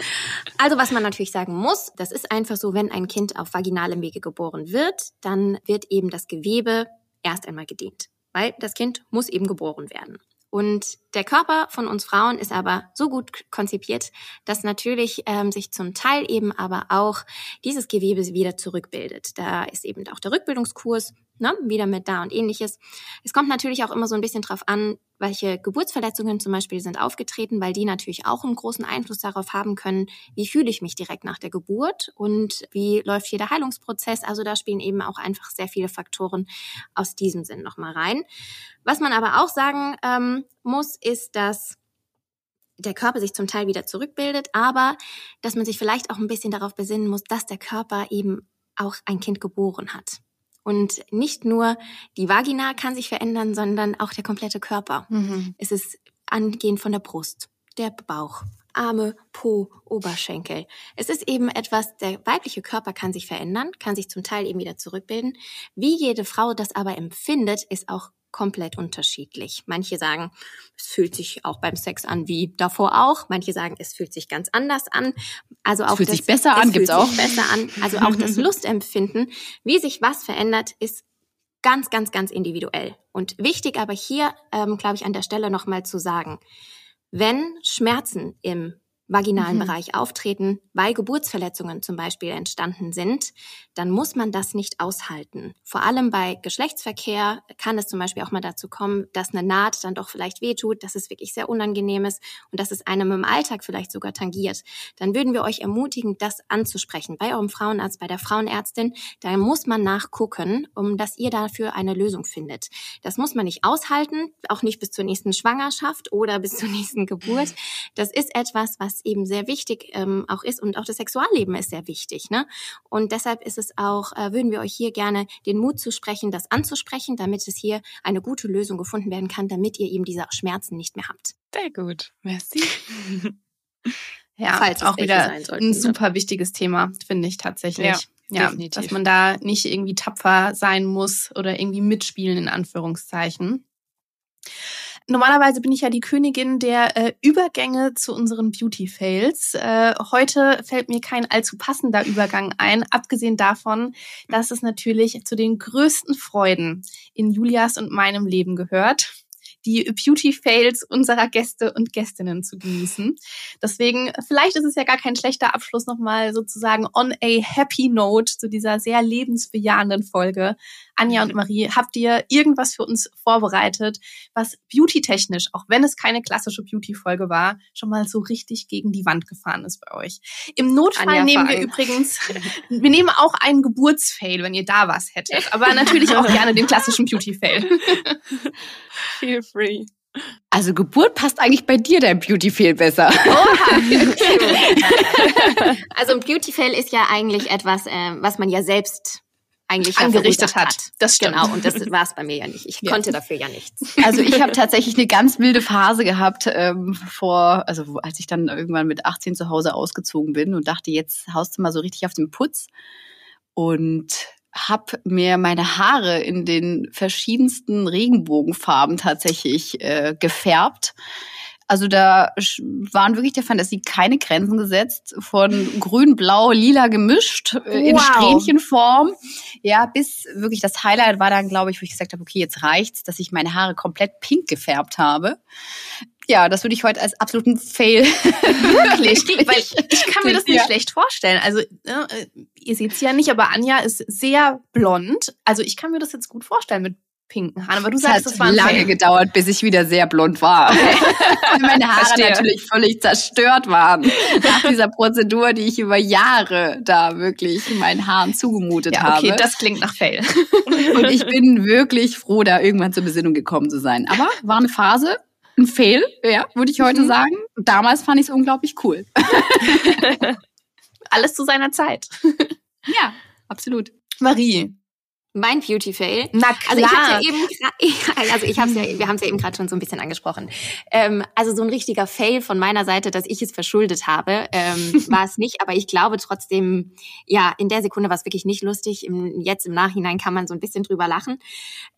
Also, was man natürlich sagen muss, das ist einfach so, wenn ein Kind auf vaginalem Wege geboren wird, dann wird eben das Gewebe erst einmal gedehnt, weil das Kind muss eben geboren werden. Und der Körper von uns Frauen ist aber so gut konzipiert, dass natürlich ähm, sich zum Teil eben aber auch dieses Gewebe wieder zurückbildet. Da ist eben auch der Rückbildungskurs, ne, wieder mit da und ähnliches. Es kommt natürlich auch immer so ein bisschen drauf an, welche Geburtsverletzungen zum Beispiel sind aufgetreten, weil die natürlich auch einen großen Einfluss darauf haben können, wie fühle ich mich direkt nach der Geburt und wie läuft hier der Heilungsprozess. Also da spielen eben auch einfach sehr viele Faktoren aus diesem Sinn nochmal rein. Was man aber auch sagen ähm, muss, ist, dass der Körper sich zum Teil wieder zurückbildet, aber dass man sich vielleicht auch ein bisschen darauf besinnen muss, dass der Körper eben auch ein Kind geboren hat. Und nicht nur die Vagina kann sich verändern, sondern auch der komplette Körper. Mhm. Es ist angehend von der Brust, der Bauch, Arme, Po, Oberschenkel. Es ist eben etwas, der weibliche Körper kann sich verändern, kann sich zum Teil eben wieder zurückbilden. Wie jede Frau das aber empfindet, ist auch komplett unterschiedlich. Manche sagen, es fühlt sich auch beim Sex an wie davor auch. Manche sagen, es fühlt sich ganz anders an. Also auch fühlt das, sich besser es an, gibt's auch. Besser an. Also auch das Lustempfinden, wie sich was verändert, ist ganz, ganz, ganz individuell. Und wichtig aber hier, ähm, glaube ich, an der Stelle nochmal zu sagen, wenn Schmerzen im vaginalen Mhm. Bereich auftreten, weil Geburtsverletzungen zum Beispiel entstanden sind, dann muss man das nicht aushalten. Vor allem bei Geschlechtsverkehr kann es zum Beispiel auch mal dazu kommen, dass eine Naht dann doch vielleicht wehtut, dass es wirklich sehr unangenehm ist und dass es einem im Alltag vielleicht sogar tangiert. Dann würden wir euch ermutigen, das anzusprechen bei eurem Frauenarzt, bei der Frauenärztin. Da muss man nachgucken, um dass ihr dafür eine Lösung findet. Das muss man nicht aushalten, auch nicht bis zur nächsten Schwangerschaft oder bis zur nächsten Geburt. Das ist etwas, was eben sehr wichtig ähm, auch ist und auch das Sexualleben ist sehr wichtig. Ne? Und deshalb ist es auch, äh, würden wir euch hier gerne den Mut zusprechen, das anzusprechen, damit es hier eine gute Lösung gefunden werden kann, damit ihr eben diese Schmerzen nicht mehr habt. Sehr gut. Merci. Ja, Falls auch wieder sein sollten, ein ne? super wichtiges Thema, finde ich tatsächlich. Ja, Ja, definitiv. dass man da nicht irgendwie tapfer sein muss oder irgendwie mitspielen, in Anführungszeichen. Normalerweise bin ich ja die Königin der äh, Übergänge zu unseren Beauty-Fails. Äh, heute fällt mir kein allzu passender Übergang ein, abgesehen davon, dass es natürlich zu den größten Freuden in Julias und meinem Leben gehört, die Beauty-Fails unserer Gäste und Gästinnen zu genießen. Deswegen, vielleicht ist es ja gar kein schlechter Abschluss nochmal sozusagen on a happy note zu dieser sehr lebensbejahenden Folge. Anja und Marie, habt ihr irgendwas für uns vorbereitet, was beauty-technisch, auch wenn es keine klassische Beauty-Folge war, schon mal so richtig gegen die Wand gefahren ist bei euch? Im Notfall Anja, nehmen wir übrigens, wir nehmen auch einen Geburtsfail, wenn ihr da was hättet, aber natürlich auch gerne den klassischen Beauty-Fail. Feel free. Also Geburt passt eigentlich bei dir dein Beauty viel besser. also ein Beauty Fail ist ja eigentlich etwas, äh, was man ja selbst eigentlich Angerichtet verursacht hat. Das stimmt. Genau, und das war es bei mir ja nicht. Ich Ja. konnte dafür ja nichts. Also ich habe tatsächlich eine ganz wilde Phase gehabt ähm, vor, also als ich dann irgendwann mit 18 zu Hause ausgezogen bin und dachte, jetzt haust du mal so richtig auf den Putz und habe mir meine Haare in den verschiedensten Regenbogenfarben tatsächlich äh, gefärbt. Also da waren wirklich der Fantasie keine Grenzen gesetzt, von grün, blau, lila gemischt, äh, in Wow. Strähnchenform. Ja, bis wirklich das Highlight war dann, glaube ich, wo ich gesagt habe, okay, jetzt reicht's, dass ich meine Haare komplett pink gefärbt habe. Ja, das würde ich heute als absoluten Fail. Wirklich, weil ich kann mir das nicht Ja. schlecht vorstellen. Also äh, ihr seht es ja nicht, aber Anja ist sehr blond. Also ich kann mir das jetzt gut vorstellen mit pinken Haaren. Aber du Es sagst, hat das war lange gedauert, bis ich wieder sehr blond war. Weil meine Haare Verstehe. natürlich völlig zerstört waren. Nach dieser Prozedur, die ich über Jahre da wirklich meinen Haaren zugemutet Ja, okay, habe. das klingt nach Fail. Und ich bin wirklich froh, da irgendwann zur Besinnung gekommen zu sein. Aber war eine Phase, ein Fail, ja, würde ich heute Mhm. sagen. Damals fand ich es unglaublich cool. Alles zu seiner Zeit. Ja, absolut. Marie. Mein Beauty Fail. Na Also ich klar. habe ja eben, also ich habe ja, wir haben es ja eben gerade schon so ein bisschen angesprochen. Ähm, also so ein richtiger Fail von meiner Seite, dass ich es verschuldet habe, ähm, war es nicht. Aber ich glaube trotzdem, ja, in der Sekunde war es wirklich nicht lustig. Im, jetzt im Nachhinein kann man so ein bisschen drüber lachen.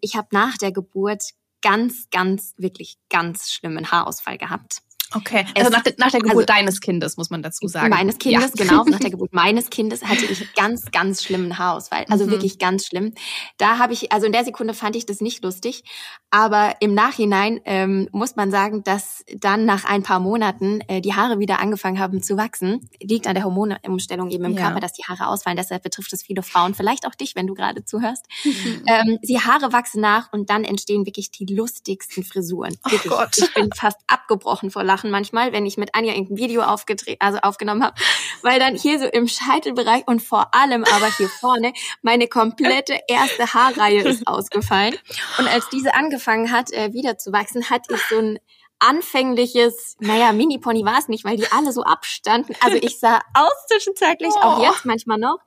Ich habe nach der Geburt ganz, ganz, wirklich ganz schlimmen Haarausfall gehabt. Okay, also nach, der- nach der Geburt also- deines Kindes, muss man dazu sagen. Meines Kindes, Ja. genau. Nach der Geburt meines Kindes hatte ich ganz, ganz schlimmen Haarausfall. Also Mhm. wirklich ganz schlimm. Da habe ich, also in der Sekunde fand ich das nicht lustig. Aber im Nachhinein ähm, muss man sagen, dass dann nach ein paar Monaten äh, die Haare wieder angefangen haben zu wachsen. Liegt an der Hormonumstellung eben im Ja. Körper, dass die Haare ausfallen. Deshalb betrifft es viele Frauen, vielleicht auch dich, wenn du gerade zuhörst. Mhm. Ähm, die Haare wachsen nach und dann entstehen wirklich die lustigsten Frisuren. Oh Wirklich. Gott. Ich bin fast abgebrochen vor Lachen manchmal, wenn ich mit Anja ein Video aufgedreht, also aufgenommen habe, weil dann hier so im Scheitelbereich und vor allem aber hier vorne meine komplette erste Haarreihe ist ausgefallen. Und als diese angefangen hat, äh, wieder zu wachsen, hatte ich so ein anfängliches, naja, Mini-Pony war es nicht, weil die alle so abstanden. Also ich sah aus zwischenzeitlich, auch Oh. jetzt manchmal noch.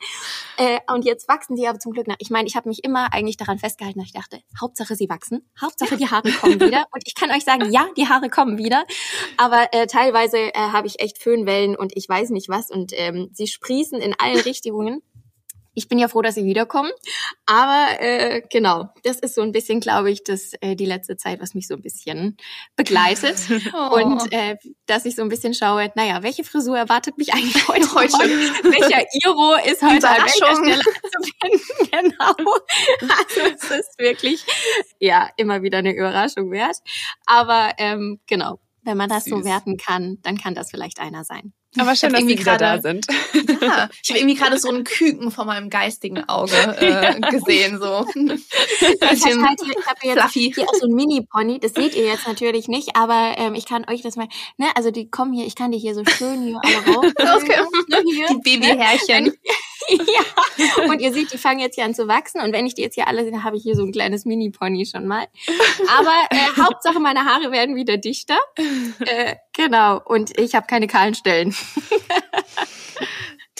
Äh, und jetzt wachsen die aber zum Glück nach. Ich meine, ich habe mich immer eigentlich daran festgehalten, dass ich dachte, Hauptsache sie wachsen, Hauptsache die Haare kommen wieder. Und ich kann euch sagen, ja, die Haare kommen wieder. Aber äh, teilweise äh, habe ich echt Föhnwellen und ich weiß nicht was. Und ähm, sie sprießen in allen Richtungen. Ich bin ja froh, dass sie wiederkommen. Aber äh, genau, das ist so ein bisschen, glaube ich, das äh, die letzte Zeit, was mich so ein bisschen begleitet. Oh. Und äh, dass ich so ein bisschen schaue, naja, welche Frisur erwartet mich eigentlich heute? Heute. Welcher Iro ist heute an welcher. Stelle zu finden? Genau. Also es ist wirklich, ja, immer wieder eine Überraschung wert. Aber ähm, genau, wenn man das so Süß. werten kann, dann kann das vielleicht einer sein. Aber schön, dass Sie irgendwie wieder da gerade- sind. Ja, ich habe irgendwie gerade so einen Küken vor meinem geistigen Auge äh, gesehen. So. Ich habe hab jetzt fluffy. hier auch so ein Mini-Pony, das seht ihr jetzt natürlich nicht, aber ähm, ich kann euch das mal, ne, also die kommen hier, ich kann die hier so schön hier alle. Okay. ne, hier. Die Babyhärchen. ja, und ihr seht, die fangen jetzt hier an zu wachsen und wenn ich die jetzt hier alle sehe, dann habe ich hier so ein kleines Mini-Pony schon mal. Aber äh, Hauptsache meine Haare werden wieder dichter. Äh, genau, und ich habe keine kahlen Stellen.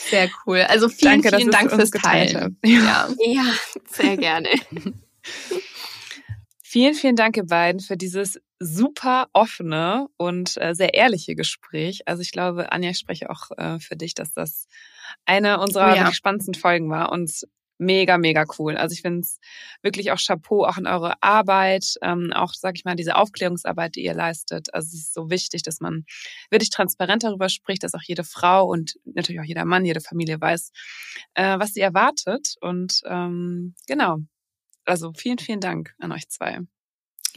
Sehr cool. Also vielen, Danke, dass vielen Dank fürs geteilt Teilen. Ja. Ja, sehr gerne. Vielen, vielen Dank, ihr beiden, für dieses super offene und äh, sehr ehrliche Gespräch. Also ich glaube, Anja, ich spreche auch äh, für dich, dass das eine unserer Oh ja. spannendsten Folgen war und mega, mega cool. Also ich finde es wirklich auch Chapeau auch in eure Arbeit, ähm, auch, sag ich mal, diese Aufklärungsarbeit, die ihr leistet. Also es ist so wichtig, dass man wirklich transparent darüber spricht, dass auch jede Frau und natürlich auch jeder Mann, jede Familie weiß, äh, was sie erwartet. Und ähm, genau. Also vielen, vielen Dank an euch zwei.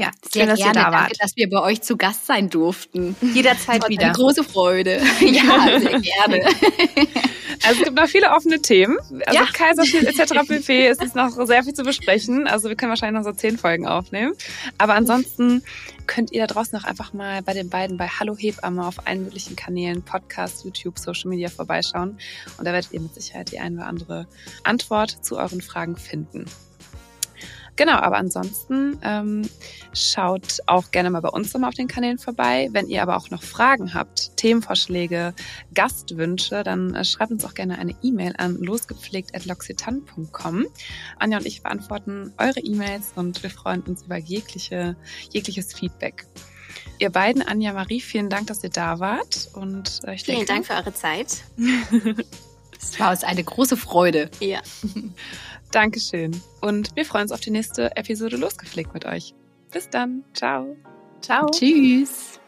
Ja, Sehr schön, dass gerne. ihr da Danke, wart. dass wir bei euch zu Gast sein durften. Jederzeit Eine wieder. große Freude. ja, sehr gerne. Also es gibt noch viele offene Themen. Also Ja. Kaiserschnitt etc. Es ist noch sehr viel zu besprechen. Also wir können wahrscheinlich noch so zehn Folgen aufnehmen. Aber ansonsten könnt ihr da draußen auch einfach mal bei den beiden bei Hallo Hebamme auf allen möglichen Kanälen, Podcast, YouTube, Social Media vorbeischauen. Und da werdet ihr mit Sicherheit die eine oder andere Antwort zu euren Fragen finden. Genau, aber ansonsten ähm, schaut auch gerne mal bei uns nochmal auf den Kanälen vorbei. Wenn ihr aber auch noch Fragen habt, Themenvorschläge, Gastwünsche, dann äh, schreibt uns auch gerne eine E-Mail an losgepflegt.loxitan.com. Anja und ich beantworten eure E-Mails und wir freuen uns über jegliche, jegliches Feedback. Ihr beiden, Anja Marie, vielen Dank, dass ihr da wart. Und äh, ich Vielen denke, Dank für eure Zeit. Es war uns eine große Freude. Ja. Dankeschön. Und wir freuen uns auf die nächste Episode losgepflegt mit euch. Bis dann. Ciao. Ciao. Tschüss.